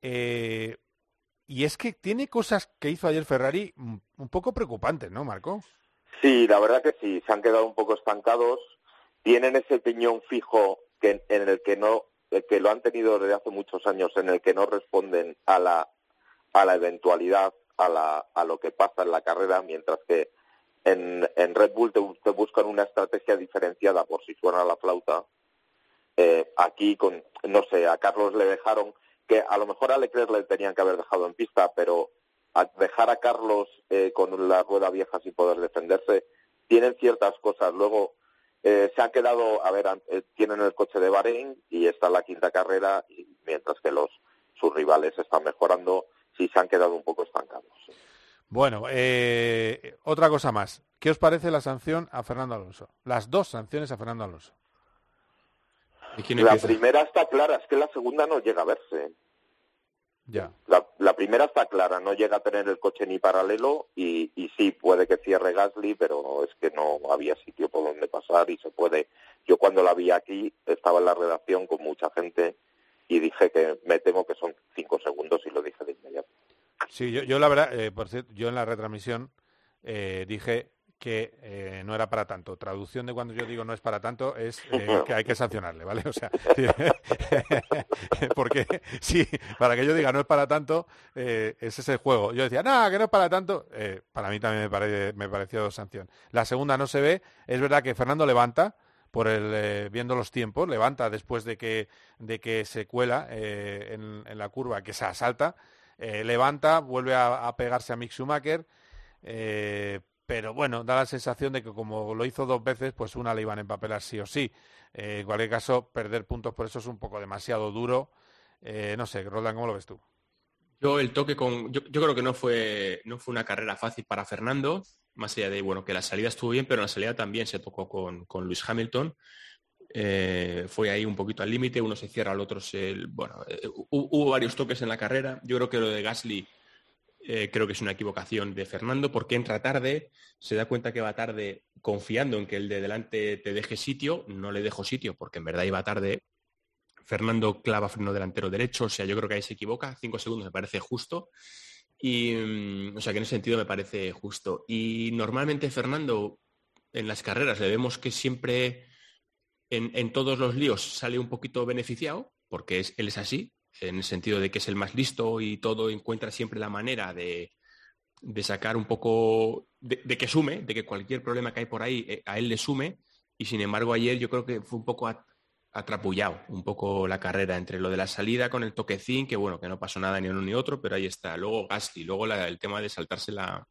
S2: y es que tiene cosas que hizo ayer Ferrari mm, un poco preocupantes, ¿no, Marco?
S12: Sí, la verdad que sí, se han quedado un poco estancados. Tienen ese piñón fijo que, en el que no, que lo han tenido desde hace muchos años, en el que no responden a la a la eventualidad, a, la, a lo que pasa en la carrera, mientras que en, Red Bull te, buscan una estrategia diferenciada por si suena la flauta. Eh, aquí, con, no sé, a Carlos le dejaron que a lo mejor a Leclerc le tenían que haber dejado en pista, pero a dejar a Carlos eh, con la rueda vieja sin poder defenderse, tienen ciertas cosas. Luego eh, se han quedado, a ver, eh, tienen el coche de Bahrein y está la quinta carrera, y mientras que los sus rivales están mejorando, sí se han quedado un poco estancados.
S2: Bueno, otra cosa más. ¿Qué os parece la sanción a Fernando Alonso? Las dos sanciones a Fernando Alonso.
S12: La primera está clara, es que la segunda no llega a verse.
S2: Ya.
S12: La, primera está clara, no llega a tener el coche ni paralelo y, y sí, puede que cierre Gasly, pero es que no había sitio por donde pasar y se puede. Yo cuando la vi aquí estaba en la redacción con mucha gente y dije que me temo que son cinco segundos y lo dije de inmediato.
S2: Sí, yo, yo la verdad, eh, por cierto, yo en la retransmisión eh, dije que eh, no era para tanto. Traducción de cuando yo digo no es para tanto es eh, que hay que sancionarle, ¿vale? *laughs* O sea, *laughs* porque sí, para que yo diga no es para tanto, eh, ese es el juego. Yo decía, no, que no es para tanto, para mí también me, me pareció sanción. La segunda no se ve, es verdad que Fernando levanta, por el viendo los tiempos, levanta después de que, de que se cuela en, la curva, que se asalta, levanta, vuelve a, a, pegarse a Mick Schumacher, pero bueno, da la sensación de que como lo hizo dos veces, pues una le iban a empapelar sí o sí. Eh, en cualquier caso, perder puntos por eso es un poco demasiado duro. Eh, no sé, Roland, ¿cómo lo ves tú?
S11: Yo el toque con, yo, creo que no fue, no fue una carrera fácil para Fernando, más allá de bueno que la salida estuvo bien, pero la salida también se tocó con, con Luis Hamilton. Eh, fue ahí un poquito al límite, uno se cierra, al otro se, bueno, hubo varios toques en la carrera. Yo creo que lo de Gasly eh, creo que es una equivocación de Fernando porque entra tarde, se da cuenta que va tarde confiando en que el de delante te deje sitio, no le dejo sitio porque en verdad iba tarde. Fernando clava freno delantero derecho, o sea, yo creo que ahí se equivoca, cinco segundos me parece justo. Y, mm, o sea, que en ese sentido me parece justo. Y normalmente Fernando en las carreras le vemos que siempre en, en todos los líos sale un poquito beneficiado, porque es, él es así, en el sentido de que es el más listo y todo encuentra siempre la manera de, sacar un poco, de, que sume, de que cualquier problema que hay por ahí eh, a él le sume. Y sin embargo ayer yo creo que fue un poco atrapullado, un poco la carrera entre lo de la salida con el toquecín, que bueno, que no pasó nada ni uno ni otro, pero ahí está. Luego Gasly, luego el tema de saltarse la,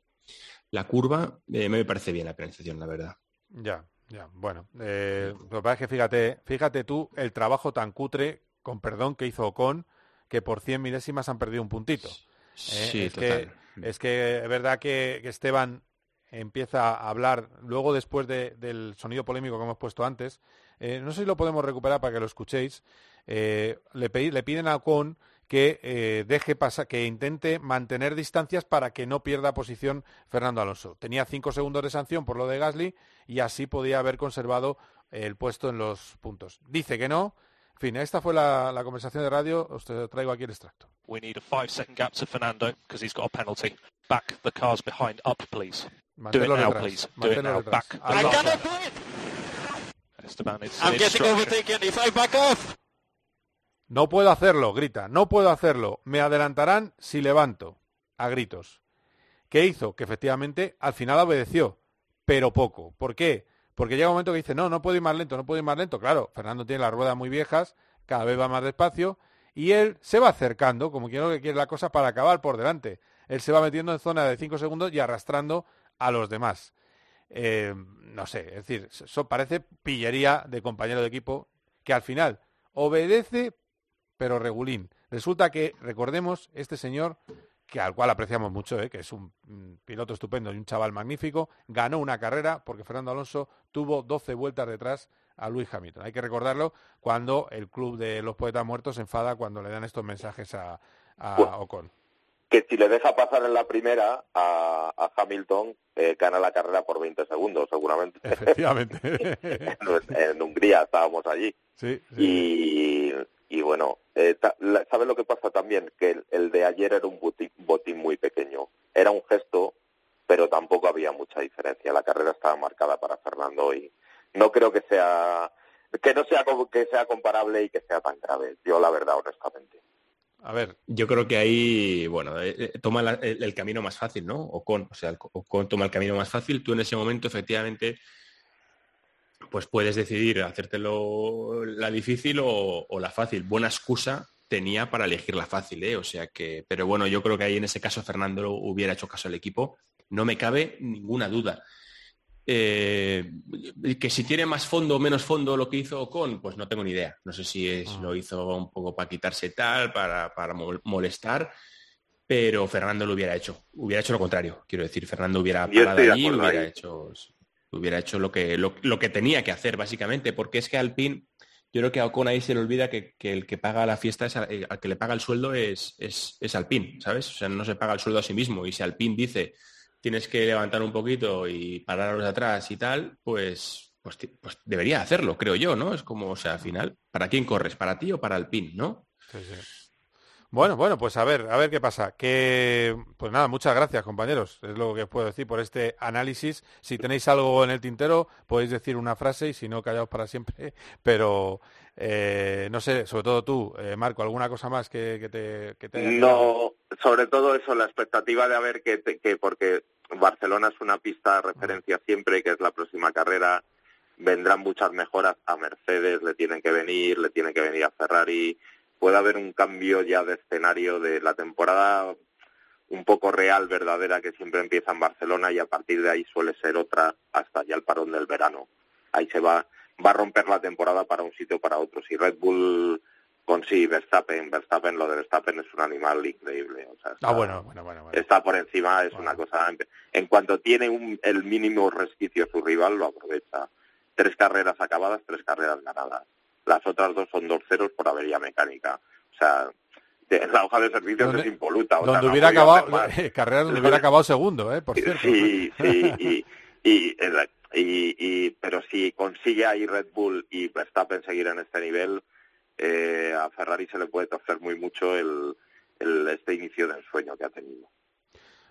S11: curva, eh, me parece bien la penalización, la verdad.
S2: Ya, ya, bueno. Eh, lo que pasa es que fíjate, fíjate tú el trabajo tan cutre con perdón, que hizo Ocon, que por 100 milésimas han perdido un puntito.
S11: ¿eh? Sí,
S2: es, que, es que es verdad que, Esteban empieza a hablar, luego después del sonido polémico que hemos puesto antes, eh, no sé si lo podemos recuperar para que lo escuchéis, eh, le, le, piden a Ocon que deje pasar, que intente mantener distancias para que no pierda posición Fernando Alonso. Tenía cinco segundos de sanción por lo de Gasly y así podía haber conservado el puesto en los puntos. Dice que no, fin, esta fue la, la conversación de radio. Os traigo aquí el extracto. We need a five second gap to Fernando because he's got a penalty. Back the cars behind up, please. Do it now, detrás. please. Do it now. Back. I cannot do it. Esteban, it's, I'm getting overtaken. If I back off. No puedo hacerlo, grita. No puedo hacerlo. Me adelantarán si levanto. A gritos. ¿Qué hizo? Que efectivamente al final obedeció, pero poco. ¿Por qué? Porque llega un momento que dice, no, no puedo ir más lento, no puedo ir más lento. Claro, Fernando tiene las ruedas muy viejas, cada vez va más despacio, y él se va acercando, como quiero que quiere la cosa, para acabar por delante. Él se va metiendo en zona de 5 segundos y arrastrando a los demás. Eh, no sé, es decir, eso parece pillería de compañero de equipo que al final obedece, pero regulín. Resulta que, recordemos, este señor que al cual apreciamos mucho, ¿eh? que es un piloto estupendo y un chaval magnífico, ganó una carrera porque Fernando Alonso tuvo 12 vueltas detrás a Luis Hamilton. Hay que recordarlo cuando el club de los poetas muertos se enfada cuando le dan estos mensajes a, Ocon.
S12: Que si le deja pasar en la primera a, Hamilton, eh, gana la carrera por 20 segundos, seguramente. *laughs* *laughs*
S2: Efectivamente.
S12: en, Hungría estábamos allí.
S2: Sí,
S12: Y, y bueno, eh, ¿sabes lo que pasa también? Que el, de ayer era un botín, muy pequeño. Era un gesto, pero tampoco había mucha diferencia. La carrera estaba marcada para Fernando y no creo que sea que no sea que sea comparable y que sea tan grave. Yo la verdad, honestamente.
S2: A ver.
S11: Yo creo que ahí, bueno, eh, eh, toma el, camino más fácil, ¿no? Ocon, o sea, Ocon toma el camino más fácil. Tú en ese momento, efectivamente, pues puedes decidir hacértelo la difícil o, la fácil. Buena excusa tenía para elegir la fácil, ¿eh? O sea que, pero bueno, yo creo que ahí en ese caso Fernando hubiera hecho caso al equipo. No me cabe ninguna duda. Eh, que si tiene más fondo o menos fondo lo que hizo Ocon, pues no tengo ni idea. No sé si es, ah. lo hizo un poco para quitarse tal, para, molestar, pero Fernando lo hubiera hecho. Hubiera hecho lo contrario. Quiero decir, Fernando hubiera parado allí, hubiera hecho, hubiera hecho lo que, lo, que tenía que hacer, básicamente, porque es que Alpine, yo creo que a Ocon ahí se le olvida que, el que paga la fiesta, es, eh, al que le paga el sueldo es, es, es Alpine, ¿sabes? O sea, no se paga el sueldo a sí mismo. Y si Alpine dice tienes que levantar un poquito y pararos de atrás y tal, pues, pues, pues, debería hacerlo, creo yo, ¿no? Es como, o sea, al final, ¿para quién corres? ¿Para ti o para el pin, no?
S2: Bueno, bueno, pues a ver, a ver qué pasa. Que, pues nada, muchas gracias, compañeros. Es lo que puedo decir por este análisis. Si tenéis algo en el tintero, podéis decir una frase y si no, callaos para siempre. *laughs* Pero, eh, no sé, sobre todo tú, eh, Marco, ¿alguna cosa más que, te, que te
S12: No, sobre todo eso, la expectativa de haber que, que, porque Barcelona es una pista de referencia siempre, que es la próxima carrera, vendrán muchas mejoras a Mercedes, le tienen que venir, le tienen que venir a Ferrari puede haber un cambio ya de escenario de la temporada un poco real, verdadera, que siempre empieza en Barcelona y a partir de ahí suele ser otra hasta ya el parón del verano. Ahí se va, va a romper la temporada para un sitio o para otro. Si Red Bull consigue Verstappen, Verstappen, lo de Verstappen es un animal increíble. O sea,
S2: ah, bueno, bueno, bueno,
S12: Está por encima, es una cosa... En cuanto tiene un, el mínimo resquicio su rival, lo aprovecha. Tres carreras acabadas, tres carreras ganadas. Las otras dos son dos ceros por avería mecánica. O sea, la hoja de servicios es impoluta.
S2: donde hubiera acabado, *laughs* carrera donde *laughs* hubiera acabado segundo, ¿eh? por cierto.
S12: Sí, *laughs* sí, y, y, pero si consigue ahí Red Bull y Verstappen seguir en este nivel, eh, a Ferrari se le puede torcer muy mucho el, el, este inicio del sueño que ha tenido.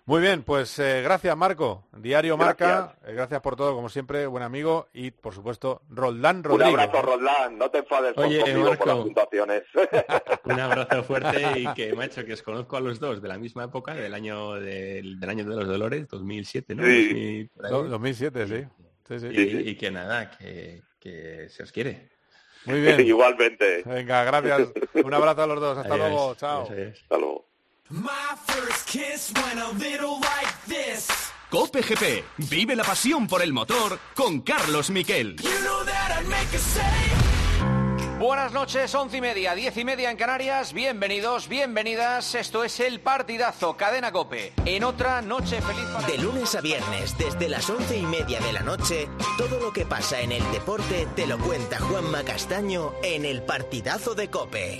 S2: Muy bien, pues eh, gracias Marco, Diario Marca, eh, gracias por todo, como siempre, buen amigo y por supuesto Roldán Rodríguez.
S12: Un abrazo Roldán, no te enfades Oye, conmigo por las puntuaciones. *laughs* *laughs*
S11: Un abrazo fuerte y que, macho, que os conozco a los dos de la misma época, del año del, año de los dolores, 2007, ¿no?
S2: Sí. 2007, sí.
S11: sí, sí. Y, y, que nada, que, que se os quiere.
S2: Muy bien. *laughs*
S12: Igualmente.
S2: Venga, gracias. Un abrazo a los dos. Hasta luego. Chao.
S12: Hasta luego.
S1: Cope GP, vive la pasión por el motor con Carlos Miquel.
S9: Buenas noches, once y media, diez y media en Canarias. Bienvenidos, bienvenidas. Esto es el partidazo Cadena Cope. En otra noche feliz
S6: para De lunes a viernes, desde las once y media de la noche, todo lo que pasa en el deporte te lo cuenta Juanma Castaño en el partidazo de Cope.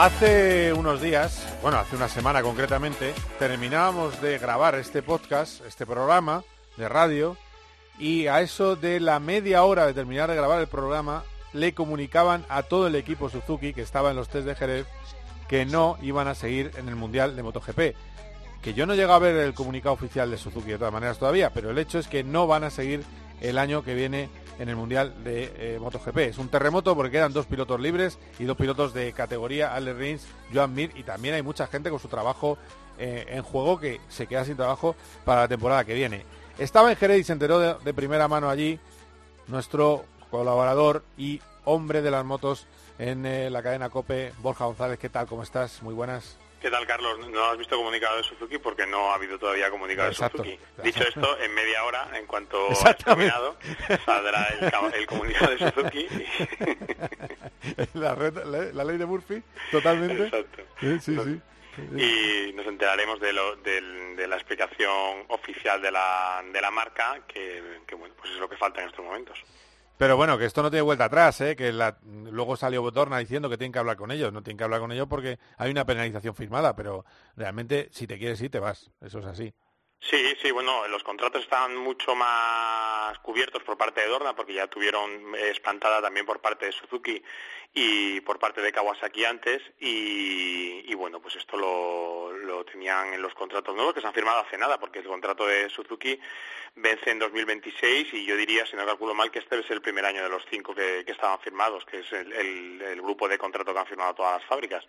S2: Hace unos días, bueno, hace una semana concretamente, terminábamos de grabar este podcast, este programa de radio, y a eso de la media hora de terminar de grabar el programa, le comunicaban a todo el equipo Suzuki que estaba en los test de Jerez que no iban a seguir en el Mundial de MotoGP. Que yo no llego a ver el comunicado oficial de Suzuki de todas maneras todavía, pero el hecho es que no van a seguir el año que viene en el Mundial de eh, MotoGP. Es un terremoto porque quedan dos pilotos libres y dos pilotos de categoría, Ale Rins, Joan Mir, y también hay mucha gente con su trabajo eh, en juego que se queda sin trabajo para la temporada que viene. Estaba en Jerez y se enteró de, primera mano allí nuestro colaborador y hombre de las motos en eh, la cadena COPE, Borja González. ¿Qué tal? ¿Cómo estás? Muy buenas.
S13: ¿Qué tal, Carlos? No has visto comunicado de Suzuki porque no ha habido todavía comunicado de Suzuki. Dicho esto, en media hora, en cuanto *laughs* haya terminado, saldrá el, comunicado de Suzuki. *laughs*
S2: la, ley de Murphy, totalmente.
S13: Exacto.
S2: Sí, sí, sí.
S13: Y nos enteraremos de, lo, de, la explicación oficial de la, de la marca, que, que bueno, pues es lo que falta en estos momentos.
S2: Pero bueno, que esto no tiene vuelta atrás, ¿eh? que luego salió Botorna diciendo que tienen que hablar con ellos. No tienen que hablar con ellos porque hay una penalización firmada, pero realmente si te quieres ir, te vas. Eso es así.
S13: Sí, sí, bueno, los contratos estaban mucho más cubiertos por parte de Dorna porque ya tuvieron espantada también por parte de Suzuki y por parte de Kawasaki antes y, bueno, pues esto lo, tenían en los contratos nuevos que se han firmado hace nada porque el contrato de Suzuki vence en 2026 y yo diría, si no calculo mal, que este es el primer año de los cinco que, estaban firmados, que es el, grupo de contrato que han firmado todas las fábricas.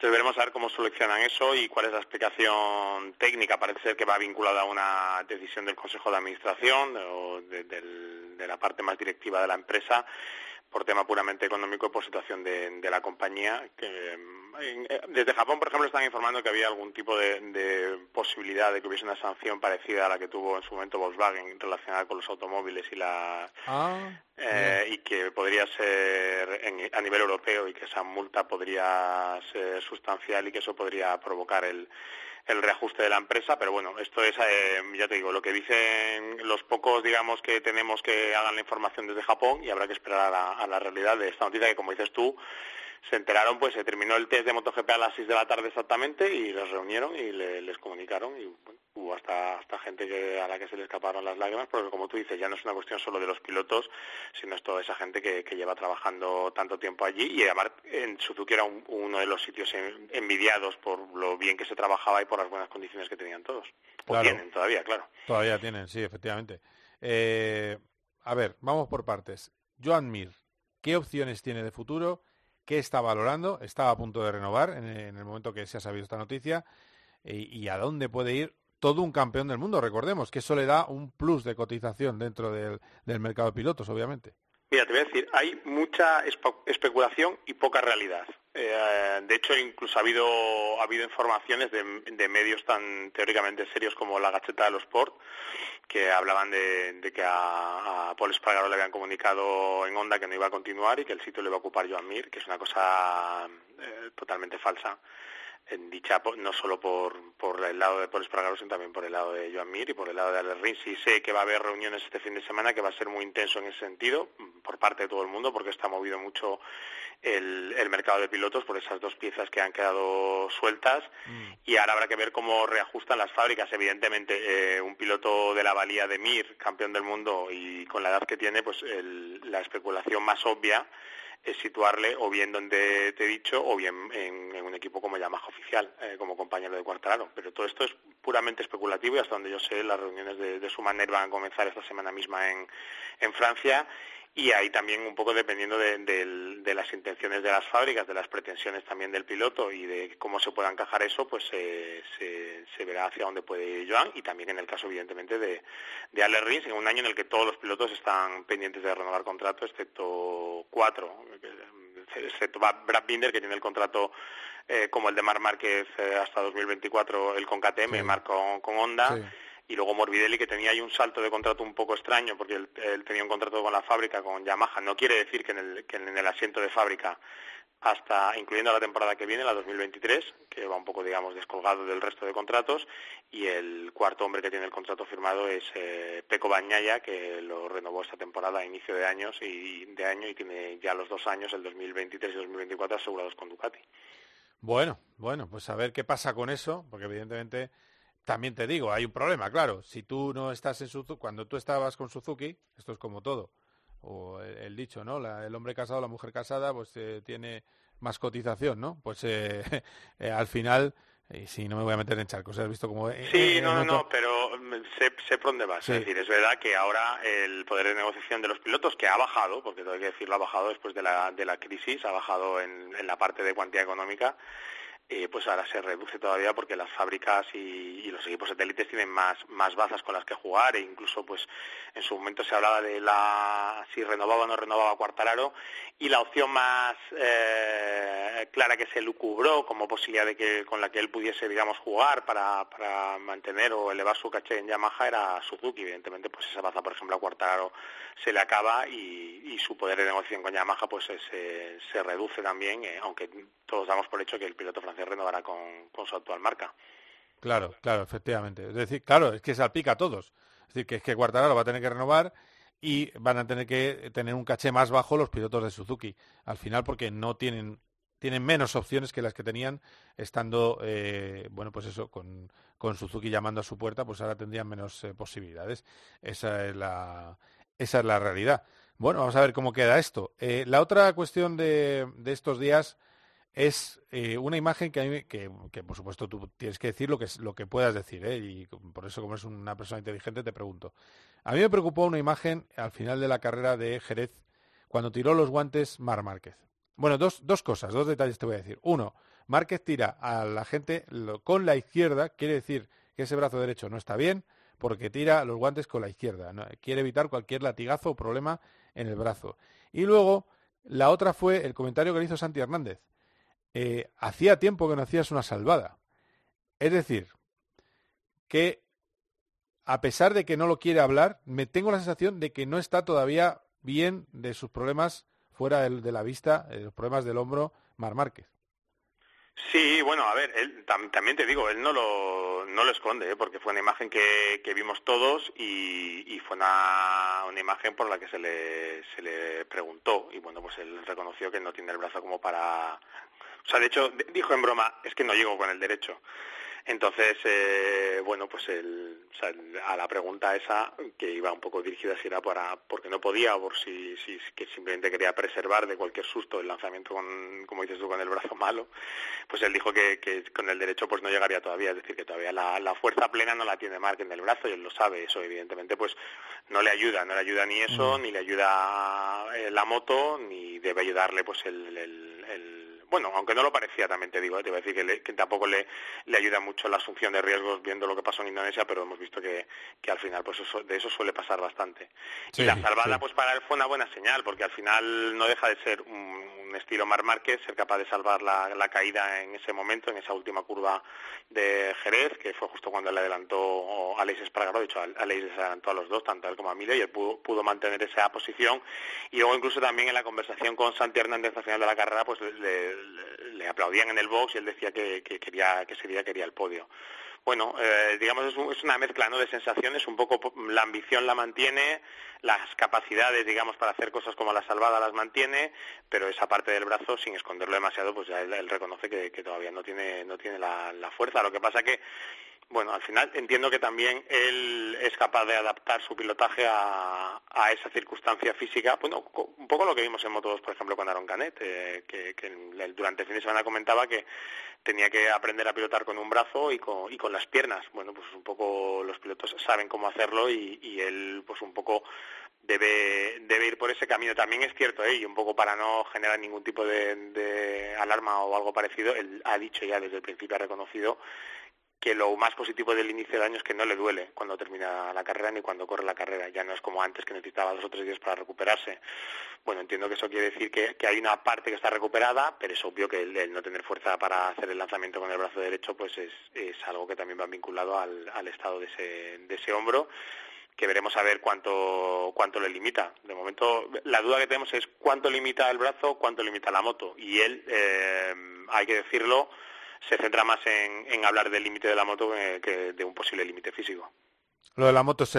S13: Entonces veremos a ver cómo solucionan eso y cuál es la explicación técnica. Parece ser que va vinculada a una decisión del Consejo de Administración o de la parte más directiva de la empresa por tema puramente económico y por situación de, la compañía. Que, eh, desde Japón, por ejemplo, están informando que había algún tipo de, posibilidad de que hubiese una sanción parecida a la que tuvo en su momento Volkswagen relacionada con los automóviles y la ah, eh, y que podría ser a nivel europeo y que esa multa podría ser sustancial y que eso podría provocar el el reajuste de la empresa, pero bueno, esto es, eh, ya te digo, lo que dicen los pocos, digamos, que tenemos que hagan la información desde Japón y habrá que esperar a la, realidad de esta noticia que, como dices tú, se enteraron, pues se terminó el test de MotoGP a las 6 de la tarde exactamente y los reunieron y les comunicaron y hubo hasta, hasta gente que, a la que se le escaparon las lágrimas, porque como tú dices, ya no es una cuestión solo de los pilotos, sino es toda esa gente que, lleva trabajando tanto tiempo allí y además en Suzuki era uno de los sitios envidiados por lo bien que se trabajaba y por las buenas condiciones que tenían todos. O tienen todavía, claro.
S2: Todavía tienen, sí, efectivamente. Eh, a ver, vamos por partes. Joan Mir, ¿qué opciones tiene de futuro? ¿Qué está valorando? Estaba a punto de renovar en, el momento que se ha sabido esta noticia. Y, a dónde puede ir todo un campeón del mundo? Recordemos que eso le da un plus de cotización dentro del, mercado de pilotos, obviamente.
S13: Mira, te voy a decir, hay mucha especulación y poca realidad. Eh, de hecho, incluso ha habido, ha habido informaciones de, medios tan teóricamente serios como la Gacheta de los Sport que hablaban de, que a, Paul Espargaro le habían comunicado en Onda que no iba a continuar y que el sitio le iba a ocupar Joan Mir, que es una cosa eh, totalmente falsa en dicha no solo por, por el lado de Paul Espargaro, sino también por el lado de Joan Mir y por el lado de Ale Rins. Y sé que va a haber reuniones este fin de semana que va a ser muy intenso en ese sentido, por parte de todo el mundo, porque está movido mucho el, mercado de pilotos por esas dos piezas que han quedado sueltas mm. y ahora habrá que ver cómo reajustan las fábricas. Evidentemente, eh, un piloto de la valía de Mir, campeón del mundo y con la edad que tiene, pues la especulación más obvia es situarle o bien donde te he dicho o bien en, un equipo como Yamaha oficial, eh, como compañero de Cuartararo. Pero todo esto es puramente especulativo y hasta donde yo sé las reuniones de, de su manera van a comenzar esta semana misma en, en Francia y ahí también un poco dependiendo de, las intenciones de las fábricas, de las pretensiones también del piloto y de cómo se pueda encajar eso, pues se, verá hacia dónde puede ir Joan y también en el caso evidentemente de, de Ale Rins, en un año en el que todos los pilotos están pendientes de renovar contrato, excepto cuatro, excepto Brad Binder que tiene el contrato eh, como el de Mar Márquez eh, hasta 2024, el con KTM, Mar con, Honda y luego Morbidelli que tenía ahí un salto de contrato un poco extraño porque él, tenía un contrato con la fábrica, con Yamaha. No quiere decir que en, el, que en el asiento de fábrica hasta incluyendo la temporada que viene, la 2023, que va un poco, digamos, descolgado del resto de contratos, y el cuarto hombre que tiene el contrato firmado es eh, Peco Bañaya, que lo renovó esta temporada a inicio de años y de año y tiene ya los dos años, el 2023 y 2024, asegurados con Ducati.
S2: Bueno, bueno, pues a ver qué pasa con eso, porque evidentemente también te digo, hay un problema, claro. Si tú no estás en Suzuki, cuando tú estabas con Suzuki, esto es como todo, o el, dicho, ¿no? el hombre casado, la mujer casada, pues eh, tiene más cotización, ¿no? Pues eh, *laughs* eh, al final, y si no me voy a meter en charcos, ¿has visto cómo...
S13: sí, no, no, no, pero mm, sé, sé por dónde vas. Es decir, es verdad que ahora el poder de negociación de los pilotos, que ha bajado, porque tengo que decirlo, ha bajado después de la, de la crisis, ha bajado en, en la parte de cuantía económica, eh, pues ahora se reduce todavía porque las fábricas y, los equipos satélites tienen más, más bazas con las que jugar e incluso pues en su momento se hablaba de la si renovaba o no renovaba Cuartararo y la opción más eh, clara que se lucubró como posibilidad de que con la que él pudiese digamos jugar para, para mantener o elevar su caché en Yamaha era Suzuki. Evidentemente pues esa baza por ejemplo a Cuartararo se le acaba y, su poder de negociación con Yamaha pues se, se reduce también eh, aunque todos damos por hecho que el piloto francés renovará con, su actual marca.
S2: Claro, claro, efectivamente. Es decir, claro, es que salpica a todos. Es decir, que es que Guardararo va a tener que renovar y van a tener que tener un caché más bajo los pilotos de Suzuki. Al final, porque no tienen tienen menos opciones que las que tenían estando, eh, bueno, pues eso, con, con, Suzuki llamando a su puerta, pues ahora tendrían menos eh, posibilidades. Esa es, la, esa es la realidad. Bueno, vamos a ver cómo queda esto. Eh, la otra cuestión de, de estos días es una imagen que, a mí, que, por supuesto tú tienes que decir lo que, lo que puedas decir, y por eso como es una persona inteligente te pregunto. A mí me preocupó una imagen al final de la carrera de Jerez cuando tiró los guantes Mar Márquez. Bueno, dos, dos cosas, dos detalles te voy a decir. Uno, Márquez tira a la gente con la izquierda, quiere decir que ese brazo derecho no está bien, porque tira los guantes con la izquierda. Quiere evitar cualquier latigazo o problema en el brazo. Y luego, la otra fue el comentario que le hizo Santi Hernández. Eh, hacía tiempo que no hacías una salvada. Es decir, que a pesar de que no lo quiere hablar, me tengo la sensación de que no está todavía bien de sus problemas fuera de, la vista eh, los problemas del hombro Mar Márquez.
S13: Sí, bueno, a ver, él, también te digo, él no lo, no lo esconde, ¿eh? porque fue una imagen que, que vimos todos y, fue una, una, imagen por la que se le, se le preguntó y bueno, pues él reconoció que no tiene el brazo como para... O sea, de hecho, dijo en broma, es que no llego con el derecho. Entonces, eh, bueno, pues el, a la pregunta esa, que iba un poco dirigida si era para, porque no podía o por si, si que simplemente quería preservar de cualquier susto el lanzamiento con, como dices tú, con el brazo malo, pues él dijo que, que con el derecho pues no llegaría todavía, es decir, que todavía la, la fuerza plena no la tiene Mark en el brazo y él lo sabe, eso evidentemente pues no le ayuda, no le ayuda ni eso, mm. ni le ayuda eh, la moto, ni debe ayudarle pues el, el bueno, aunque no lo parecía, también te digo, ¿eh? te voy a decir que, tampoco le, le, ayuda mucho la asunción de riesgos viendo lo que pasó en Indonesia, pero hemos visto que, que al final pues eso, de eso suele pasar bastante. y la salvada pues para él fue una buena señal, porque al final no deja de ser un, estilo Mar Márquez, ser capaz de salvar la, la, caída en ese momento, en esa última curva de Jerez, que fue justo cuando le adelantó Alex Espargaró, de hecho les adelantó a los dos, tanto él como a Miller, y él pudo, pudo, mantener esa posición. Y luego incluso también en la conversación con Santi Hernández al final de la carrera, pues le, aplaudían en el box y él decía que, quería que ese quería el podio. Bueno, eh, digamos es, una mezcla ¿no? de sensaciones, un poco la ambición la mantiene, las capacidades, digamos, para hacer cosas como la salvada las mantiene, pero esa parte del brazo, sin esconderlo demasiado, pues ya él, reconoce que, todavía no tiene, no tiene la, la fuerza. Lo que pasa que bueno, al final entiendo que también él es capaz de adaptar su pilotaje a, esa circunstancia física. Bueno, un poco lo que vimos en Moto2, por ejemplo, con Aaron Canet, eh, que, durante el fin de semana comentaba que tenía que aprender a pilotar con un brazo y con, y con las piernas. Bueno, pues un poco los pilotos saben cómo hacerlo y, él, pues un poco debe, debe ir por ese camino. También es cierto, ¿eh? y un poco para no generar ningún tipo de, de alarma o algo parecido, él ha dicho ya desde el principio, ha reconocido que lo más positivo del inicio del año es que no le duele cuando termina la carrera ni cuando corre la carrera. Ya no es como antes que necesitaba dos o tres días para recuperarse. Bueno, entiendo que eso quiere decir que, hay una parte que está recuperada, pero es obvio que el, no tener fuerza para hacer el lanzamiento con el brazo derecho pues es, algo que también va vinculado al, estado de ese, de ese hombro que veremos a ver cuánto, cuánto le limita. De momento, la duda que tenemos es cuánto limita el brazo, cuánto limita la moto. Y él, eh, hay que decirlo, se centra más en, hablar del límite de la moto que, de un posible límite físico.
S2: Lo de la moto es,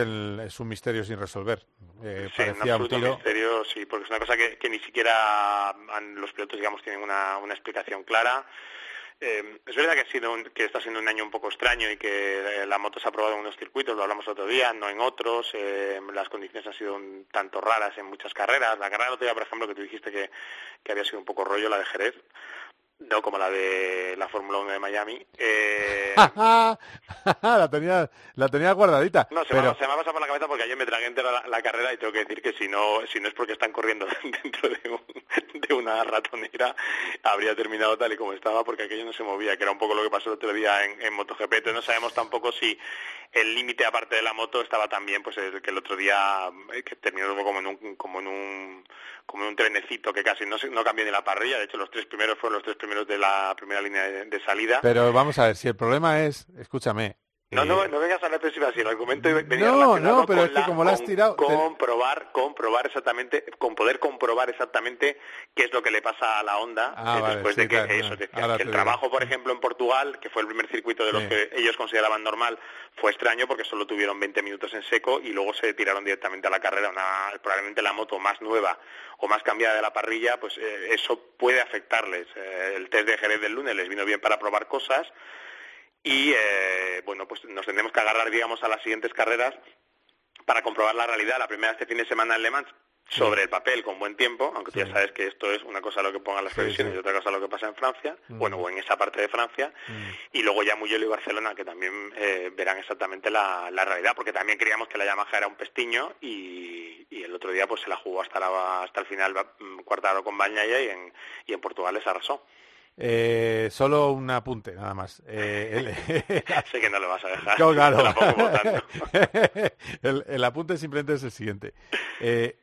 S2: un misterio sin resolver.
S13: Eh, sí, un, misterio, sí, porque es una cosa que, ni siquiera los pilotos, digamos, tienen una, explicación clara. Eh, es verdad que, ha sido que está siendo un año un poco extraño y que eh, la moto se ha probado en unos circuitos, lo hablamos otro día, no en otros. las condiciones han sido un tanto raras en muchas carreras. La carrera del otro día, por ejemplo, que tú dijiste que, que había sido un poco rollo, la de Jerez, no como la de la Fórmula 1 de Miami. Eh... *laughs* *laughs*
S2: la, tenía, la tenía guardadita.
S13: No, se, me, ha pasado por la cabeza porque ayer me tragué entera la, carrera y tengo que decir que si no, si no es porque están corriendo *laughs* dentro de, una ratonera, habría terminado tal y como estaba porque aquello no se movía, que era un poco lo que pasó el otro día en, en MotoGP. Entonces no sabemos tampoco si el límite aparte de la moto estaba también pues el que el otro día eh, que terminó como en un como en un como en un trenecito que casi no no cambió ni la parrilla de hecho los tres primeros fueron los tres primeros de la primera línea de, salida.
S2: Pero vamos a ver si el problema es escúchame
S13: No, no, no vengas a la defensiva, si el argumento venía
S2: No, no, pero es que como lo has tirado...
S13: Comprobar, comprobar exactamente, con poder comprobar exactamente qué es lo que le pasa a la Honda
S2: ah,
S13: después de que eso, que el trabajo, por ejemplo, en Portugal, que fue el primer circuito de los que ellos consideraban normal, fue extraño porque solo tuvieron 20 minutos en seco y luego se tiraron directamente a la carrera, una, probablemente la moto más nueva o más cambiada de la parrilla, pues eh, eso puede afectarles. Eh, el test de Jerez del lunes les vino bien para probar cosas, y eh, bueno, pues nos tendremos que agarrar, digamos, a las siguientes carreras para comprobar la realidad. La primera este fin de semana en Le Mans sobre el papel con buen tiempo, aunque tú ya sabes que esto es una cosa lo que pongan las previsiones y otra cosa lo que pasa en Francia, mm. bueno, o en esa parte de Francia, mm. y luego ya Muyelo y Barcelona, que también eh, verán exactamente la, realidad, porque también creíamos que la Yamaha era un pestiño y, el otro día pues se la jugó hasta, la, hasta el final mm, cuartado con Bañaya y en, y en Portugal les arrasó.
S2: Eh, solo un apunte, nada más. Eh, *laughs*
S13: sé que no lo vas a dejar. *laughs*
S2: el, apunte simplemente es el siguiente. Eh,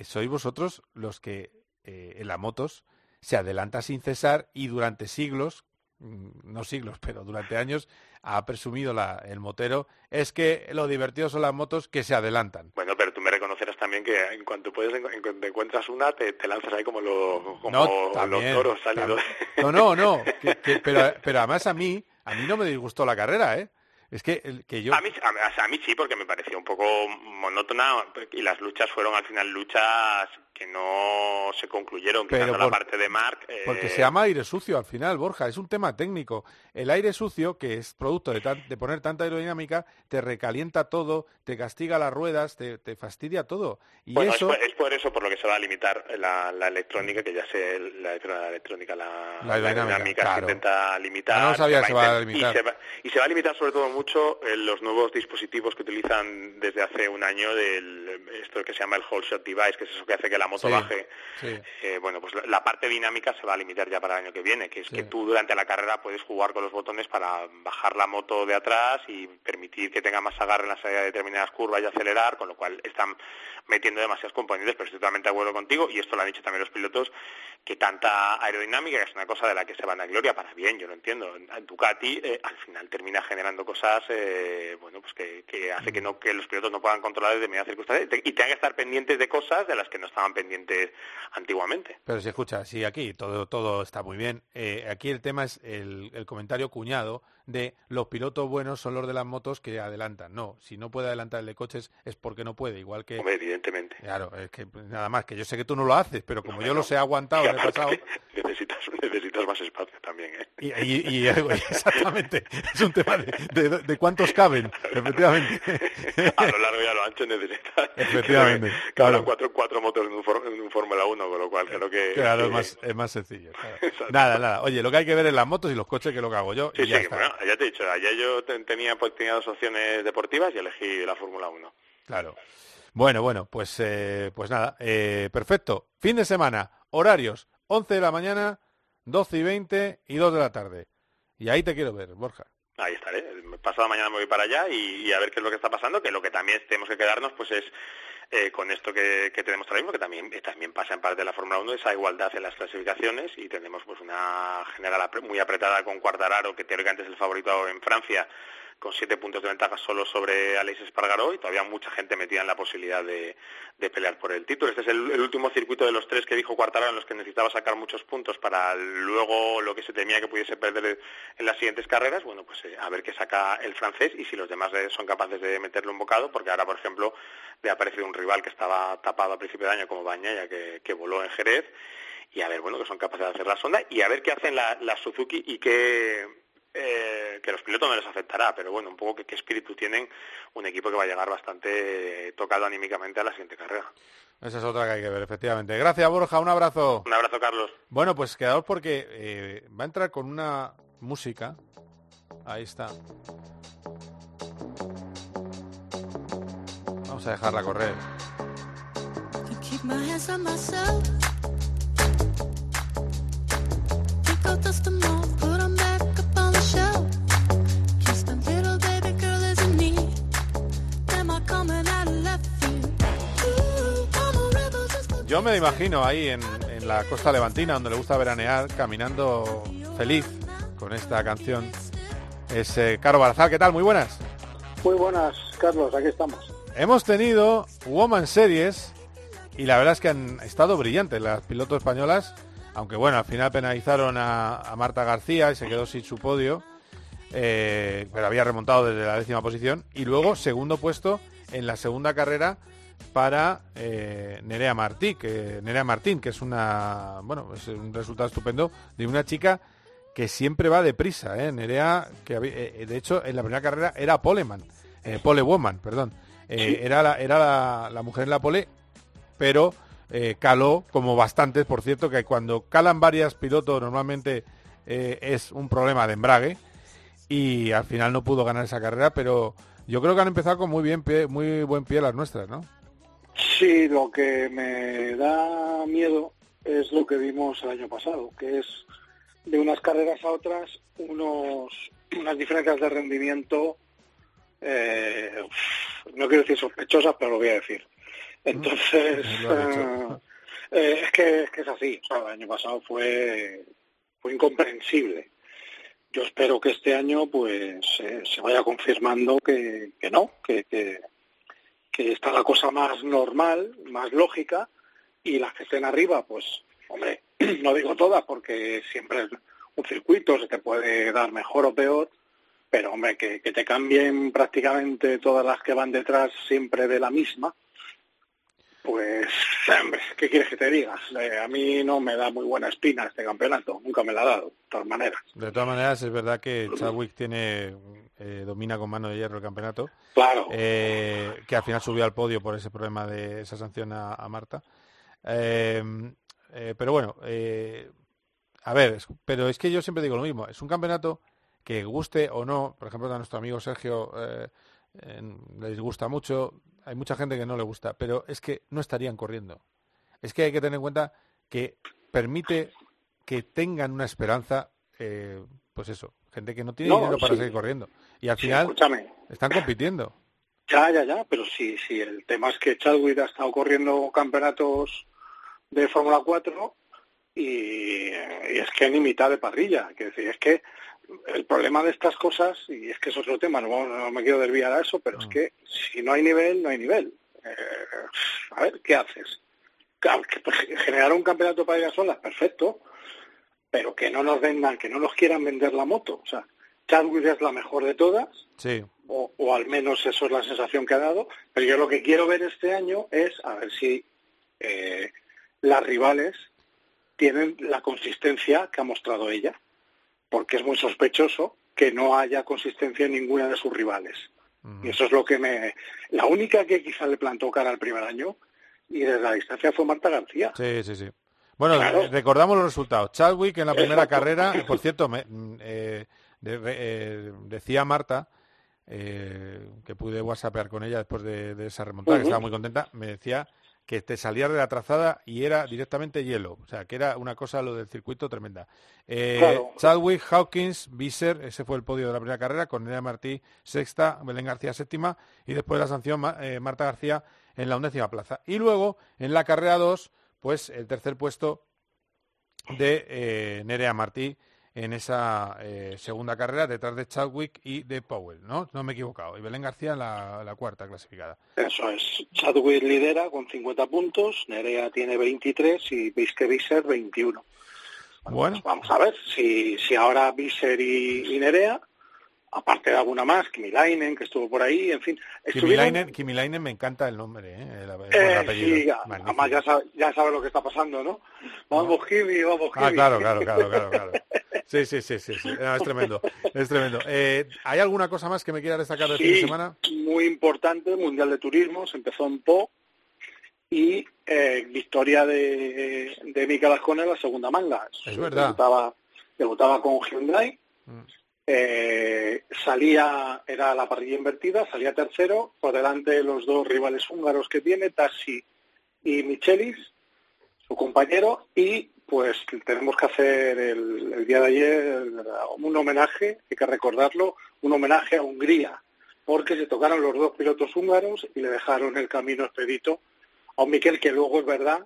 S2: sois vosotros los que en las motos se adelanta sin cesar y durante siglos, mm, no siglos, *laughs* pero durante años, ha presumido la, el motero, es que lo divertido son las motos que se adelantan.
S13: Bueno, pero tú me reconocerás también que en cuanto puedes, en, encuentras una, te, lanzas ahí como, lo, como los toros saliendo. *laughs*
S2: No, no, no, pero, pero además a mí, a mí no me disgustó la carrera, ¿eh? Es que, el, que yo...
S13: A mí, a, mí sí, porque me pareció un poco monótona y las luchas fueron al final luchas que no se concluyeron, quitando la parte de Mark.
S2: Porque se llama aire sucio al final, Borja, es un tema técnico. El aire sucio, que es producto de, de poner tanta aerodinámica, te recalienta todo, te castiga las ruedas, te, fastidia todo. Y eso...
S13: es, por, eso por lo que se va a limitar la, electrónica, que ya sé la, electrónica, la,
S2: aerodinámica,
S13: se intenta limitar.
S2: no sabía que se va a limitar.
S13: Y se va, a limitar sobre todo mucho en los nuevos dispositivos que utilizan desde hace un año, del, esto que se llama el whole shot device, que es eso que hace que la moto baje. Eh, bueno, pues la parte dinámica se va a limitar ya para el año que viene, que es que tú durante la carrera puedes jugar con los botones para bajar la moto de atrás y permitir que tenga más agarre en la salida de determinadas curvas y acelerar, con lo cual están metiendo demasiados componentes, pero estoy totalmente de acuerdo contigo, y esto lo han dicho también los pilotos, que tanta aerodinámica, que es una cosa de la que se van a gloria, para bien, yo lo entiendo. Ducati eh, al final termina generando cosas, eh, bueno, pues que, hace que, no, que los pilotos no puedan controlar determinadas circunstancias y tengan que estar pendientes de cosas de las que no estaban pendientes antiguamente.
S2: Pero si escucha, sí, aquí todo, todo está muy bien. Eh, aquí el tema es el comentario cuñado de los pilotos buenos son los de las motos que adelantan. No, si no puede adelantar el de coches es porque no puede, igual que...
S13: evidentemente.
S2: Claro, es que nada más, que yo sé que tú no lo haces, pero como yo los he aguantado en el *laughs* pasado... *laughs*
S13: Necesitas, necesitas más espacio también, ¿eh?
S2: Y, *laughs* exactamente, es un tema de, de, cuántos caben, efectivamente.
S13: A lo largo y a lo ancho necesitas...
S2: Efectivamente,
S13: claro. Cuatro, cuatro motos en un, Fórmula 1, con lo cual creo que...
S2: Claro, es, más, es más sencillo. Nada, nada. Oye, lo que hay que ver es las motos y los coches, que es lo que hago yo. y ya está
S13: ya te he dicho, ayer yo tenía, pues, tenía dos opciones deportivas y elegí la Fórmula 1.
S2: Claro. Bueno, bueno, pues, eh, pues nada, eh, perfecto. Fin de semana, horarios, 11 de la mañana, 12 y 20 y 2 de la tarde. Y ahí te quiero ver, Borja.
S13: Ahí estaré. Pasado mañana me voy para allá y, a ver qué es lo que está pasando, que lo que también tenemos que quedarnos pues es eh, con esto que, tenemos ahora mismo, que también, también pasa en parte de la Fórmula 1, esa igualdad en las clasificaciones y tenemos pues una general muy apretada con Cuartararo, que teóricamente es el favorito en Francia, con siete puntos de ventaja solo sobre Alex Espargaró y todavía mucha gente metida en la posibilidad de, pelear por el título. Este es el, último circuito de los tres que dijo Cuartararo en los que necesitaba sacar muchos puntos para luego lo que se temía que pudiese perder en las siguientes carreras. Bueno, pues eh, a ver qué saca el francés y si los demás son capaces de meterle un bocado, porque ahora, por ejemplo, le ha aparecido un rival que estaba tapado a principio de año como Bañaya, que, que voló en Jerez y a ver, bueno, que son capaces de hacer la sonda y a ver qué hacen las la Suzuki y qué, eh, que los pilotos no les afectará, pero bueno, un poco que qué espíritu tienen un equipo que va a llegar bastante tocado anímicamente a la siguiente carrera.
S2: Esa es otra que hay que ver, efectivamente. Gracias, Borja. Un abrazo.
S13: Un abrazo, Carlos.
S2: Bueno, pues quedaos porque eh, va a entrar con una música. Ahí está. Vamos a dejarla correr. Yo me imagino ahí en, la costa levantina, donde le gusta veranear, caminando feliz con esta canción Es eh, Caro Barazal, ¿qué tal? Muy buenas.
S14: Muy buenas, Carlos, aquí estamos.
S2: Hemos tenido Woman Series y la verdad es que han estado brillantes las pilotos españolas, aunque bueno, al final penalizaron a, Marta García y se quedó sin su podio, eh, pero había remontado desde la décima posición y luego segundo puesto en la segunda carrera para eh, Nerea Martí, que Nerea Martín, que es una bueno, es un resultado estupendo de una chica que siempre va deprisa, ¿eh? Nerea, que eh, de hecho en la primera carrera era Poleman, eh, Pole Woman, perdón, eh, era la, era la, mujer en la pole, pero caló como bastantes, por cierto, que cuando calan varias pilotos normalmente es un problema de embrague y al final no pudo ganar esa carrera, pero yo creo que han empezado con muy bien pie, muy buen pie las nuestras, ¿no?
S14: Sí, lo que me da miedo es lo que vimos el año pasado, que es de unas carreras a otras unos unas diferencias de rendimiento eh, no quiero decir sospechosas pero lo voy a decir. Entonces eh, *laughs* eh, es que es que es así. El año pasado fue fue incomprensible. Yo espero que este año pues se vaya confirmando que, que no que, que está la cosa más normal, más lógica, y las que estén arriba, pues, hombre, *clears throat* no digo todas, porque siempre es un circuito, se te puede dar mejor o peor, pero, hombre, que, te cambien prácticamente todas las que van detrás siempre de la misma, hombre, ¿qué quieres que te digas? Eh, a mí no me da muy buena espina este campeonato, nunca me la ha dado, de todas maneras.
S2: De todas maneras, es verdad que Chadwick tiene eh, domina con mano de hierro el campeonato.
S14: Claro.
S2: Eh, que al final subió al podio por ese problema de esa sanción a, Marta. Eh, pero bueno, a ver, pero es que yo siempre digo lo mismo. Es un campeonato que guste o no, por ejemplo, a nuestro amigo Sergio les gusta mucho, hay mucha gente que no le gusta, pero es que no estarían corriendo. Es que hay que tener en cuenta que permite que tengan una esperanza, pues eso, gente que no tiene dinero para seguir corriendo. Y al final están compitiendo.
S14: Ya, ya, ya, pero sí, sí, el tema es que Chadwick ha estado corriendo campeonatos de Fórmula 4 y, es que ni mitad de parrilla. Que decir, es que el problema de estas cosas, y es que es otro tema, no, me quiero desviar a eso, pero es que si no hay nivel, no hay nivel. Eh, a ver, ¿qué haces? generar un campeonato para ir solas, perfecto, pero que no nos vendan, que no nos quieran vender la moto. O sea, Chadwick es la mejor de todas,
S2: sí.
S14: o, o, al menos eso es la sensación que ha dado, pero yo lo que quiero ver este año es a ver si eh, las rivales tienen la consistencia que ha mostrado ella, porque es muy sospechoso que no haya consistencia en ninguna de sus rivales. Y eso es lo que me... La única que quizá le plantó cara al primer año y desde la distancia fue Marta García.
S2: Sí, sí, sí. Bueno, recordamos los resultados. Chadwick en la primera carrera, por cierto, me, mm, eh, eh, decía Marta, eh, que pude whatsappear con ella después de, esa remontada, que estaba muy contenta, me decía que te salías de la trazada y era directamente hielo. O sea, que era una cosa lo del circuito tremenda. Chadwick, Hawkins, Visser, ese fue el podio de la primera carrera, con Nerea Martí sexta, Belén García séptima y después la sanción Marta García en la undécima plaza. Y luego, en la carrera 2, pues el tercer puesto de eh, Nerea Martí en esa eh, segunda carrera detrás de Chadwick y de Powell, ¿no? No me he equivocado. Y Belén García la, la cuarta clasificada.
S14: Eso es. Chadwick lidera con 50 puntos, Nerea tiene 23 y Visser 21.
S2: Bueno,
S14: vamos a ver si, si ahora Visser y Nerea aparte de alguna más, Kimilainen, que estuvo por ahí, en fin.
S2: Kimilainen, me encanta el nombre, ¿eh?
S14: El, sí, además ya sabe, ya sabe lo que está pasando, ¿no? Vamos Kimi, vamos Kimi.
S2: Ah, claro, claro, claro, claro, claro. *laughs* Sí, sí, sí, sí, sí. es tremendo, es tremendo. Eh, ¿Hay alguna cosa más que me quiera destacar del fin de semana?
S14: muy importante, Mundial de Turismo, se empezó en Po, y eh, victoria de, de Mika en la segunda manga.
S2: Es verdad.
S14: Debutaba, con Hyundai, mm. Eh, salía, era la parrilla invertida, salía tercero, por delante de los dos rivales húngaros que tiene, Tassi y Michelis, su compañero, y pues tenemos que hacer el, día de ayer un homenaje, hay que recordarlo, un homenaje a Hungría, porque se tocaron los dos pilotos húngaros y le dejaron el camino expedito a un Miquel que luego es verdad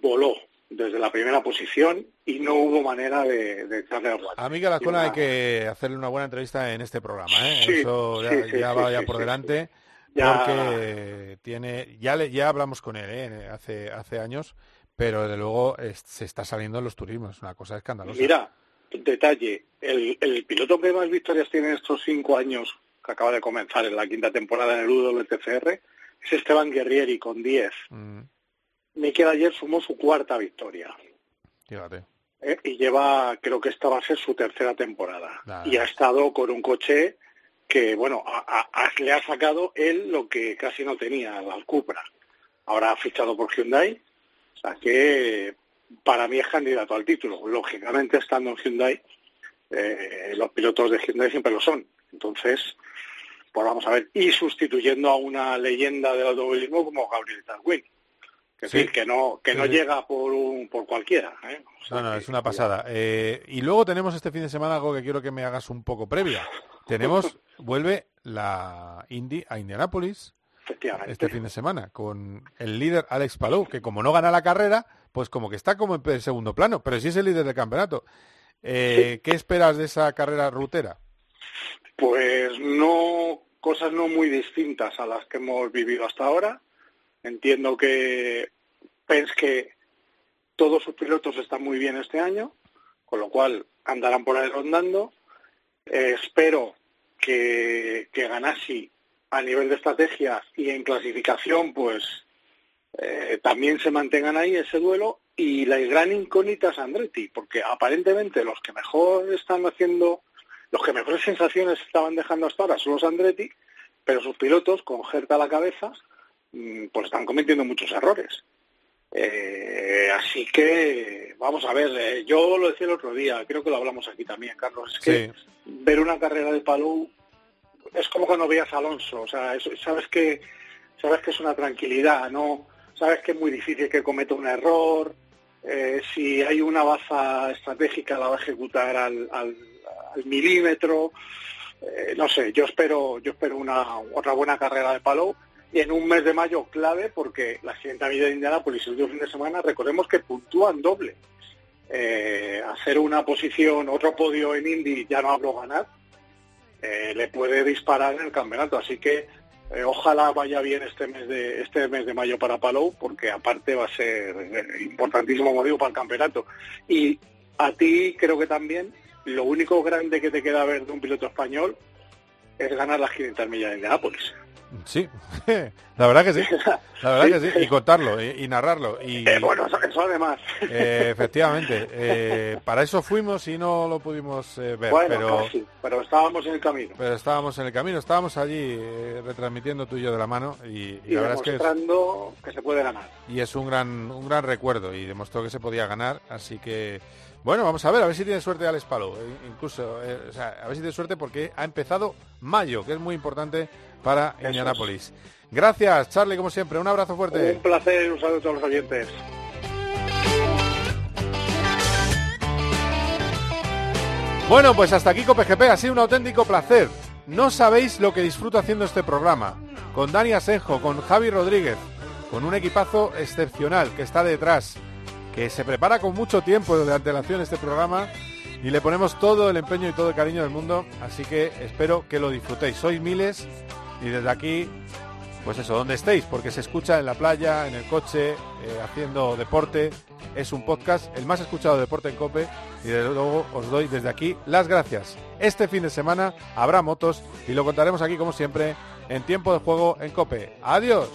S14: voló, desde la primera posición y no hubo manera de, de echarle
S2: al A Miguel Azcona hay que hacerle una buena entrevista en este programa, ¿eh? Eso ya, va ya por delante. Porque tiene, ya le, ya hablamos con él ¿eh? hace, hace años, pero desde luego se está saliendo en los turismos, una cosa escandalosa.
S14: Mira, detalle, el, el piloto que más victorias tiene en estos cinco años que acaba de comenzar en la quinta temporada en el UWTCR es Esteban Guerrieri con 10. Mm. Miquel ayer sumó su cuarta victoria.
S2: Fíjate.
S14: Eh, y lleva, creo que esta va a ser su tercera temporada. Y ha estado con un coche que, bueno, le ha sacado él lo que casi no tenía, al Cupra. Ahora ha fichado por Hyundai, o sea que para mí es candidato al título. Lógicamente, estando en Hyundai, eh, los pilotos de Hyundai siempre lo son. Entonces, pues vamos a ver. Y sustituyendo a una leyenda del automovilismo como Gabriel Darwin. Que, que no, que no llega por, un, por cualquiera. ¿eh?
S2: no, no, es una pasada. Eh, y luego tenemos este fin de semana algo que quiero que me hagas un poco previa. Tenemos, *laughs* vuelve la Indy a Indianápolis este fin de semana con el líder Alex Palou, que como no gana la carrera, pues como que está como en segundo plano, pero sí es el líder del campeonato. Eh, ¿Qué esperas de esa carrera rutera?
S14: Pues no, cosas no muy distintas a las que hemos vivido hasta ahora. Entiendo que que todos sus pilotos están muy bien este año, con lo cual andarán por ahí rondando. Eh, espero que, que Ganassi a nivel de estrategia y en clasificación, pues eh, también se mantengan ahí ese duelo. Y la gran incógnita es Andretti, porque aparentemente los que mejor están haciendo, los que mejores sensaciones estaban dejando hasta ahora son los Andretti, pero sus pilotos, con Gerta a la cabeza, mm, pues están cometiendo muchos errores. Eh, así que vamos a ver, eh, yo lo decía el otro día, creo que lo hablamos aquí también, Carlos, es que ver una carrera de Palou es como cuando veías a Alonso, o sea, sabes que sabes que es una tranquilidad, no sabes que es muy difícil que cometa un error, eh, si hay una baza estratégica la va a ejecutar al, al, milímetro, eh, no sé, yo espero yo espero una otra buena carrera de palo y en un mes de mayo clave porque la siguiente vida de Indianápolis el último fin de semana recordemos que puntúan doble. Eh, hacer una posición, otro podio en Indy, ya no hablo ganar, eh, le puede disparar en el campeonato. Así que eh, ojalá vaya bien este mes de este mes de mayo para Palou, porque aparte va a ser eh, importantísimo motivo para el campeonato. Y a ti creo que también lo único grande que te queda ver de un piloto español es ganar las 500 millas de Indianápolis.
S2: Sí, *laughs* la verdad que sí, la verdad que sí, y *laughs* contarlo, y, narrarlo. Y,
S14: eh, bueno, eso, además.
S2: Eh, efectivamente, eh, para eso fuimos y no lo pudimos ver, pero,
S14: pero estábamos en el camino.
S2: Pero estábamos en el camino, estábamos allí retransmitiendo tú y yo de la mano y,
S14: la
S2: verdad es que,
S14: que se puede ganar.
S2: Y es un gran, un gran recuerdo y demostró que se podía ganar, así que... Bueno, vamos a ver, a ver si tiene suerte Alex Palo, incluso, o sea, a ver si tiene suerte porque ha empezado mayo, que es muy importante para Indianápolis. Gracias, Charlie, como siempre. Un abrazo fuerte.
S14: Un placer, un saludo a todos los oyentes.
S2: Bueno, pues hasta aquí COPGP. Ha sido un auténtico placer. No sabéis lo que disfruto haciendo este programa. Con Dani Asenjo, con Javi Rodríguez, con un equipazo excepcional que está detrás, que se prepara con mucho tiempo de antelación este programa y le ponemos todo el empeño y todo el cariño del mundo. Así que espero que lo disfrutéis. Sois miles y desde aquí, pues eso, donde estéis, porque se escucha en la playa, en el coche, eh, haciendo deporte. Es un podcast, el más escuchado de deporte en Cope, y desde luego os doy desde aquí las gracias. Este fin de semana habrá motos y lo contaremos aquí como siempre en tiempo de juego en Cope. Adiós.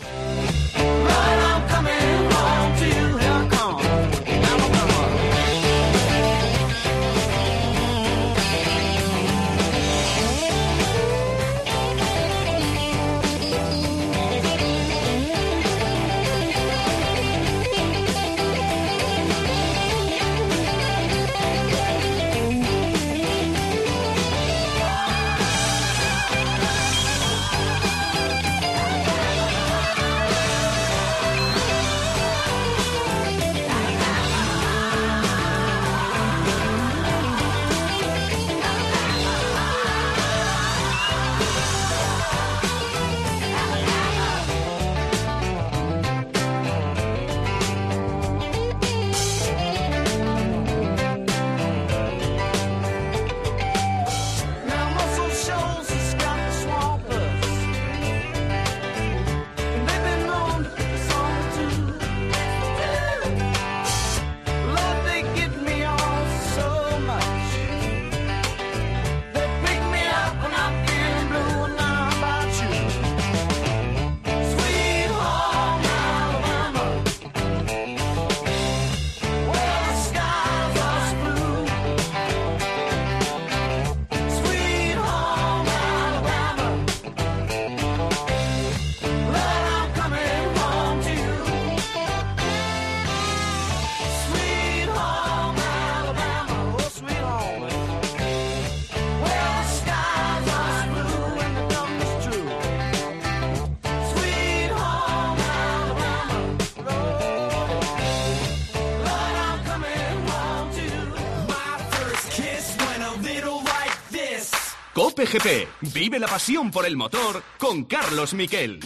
S1: La pasión por el motor con Carlos Miquel.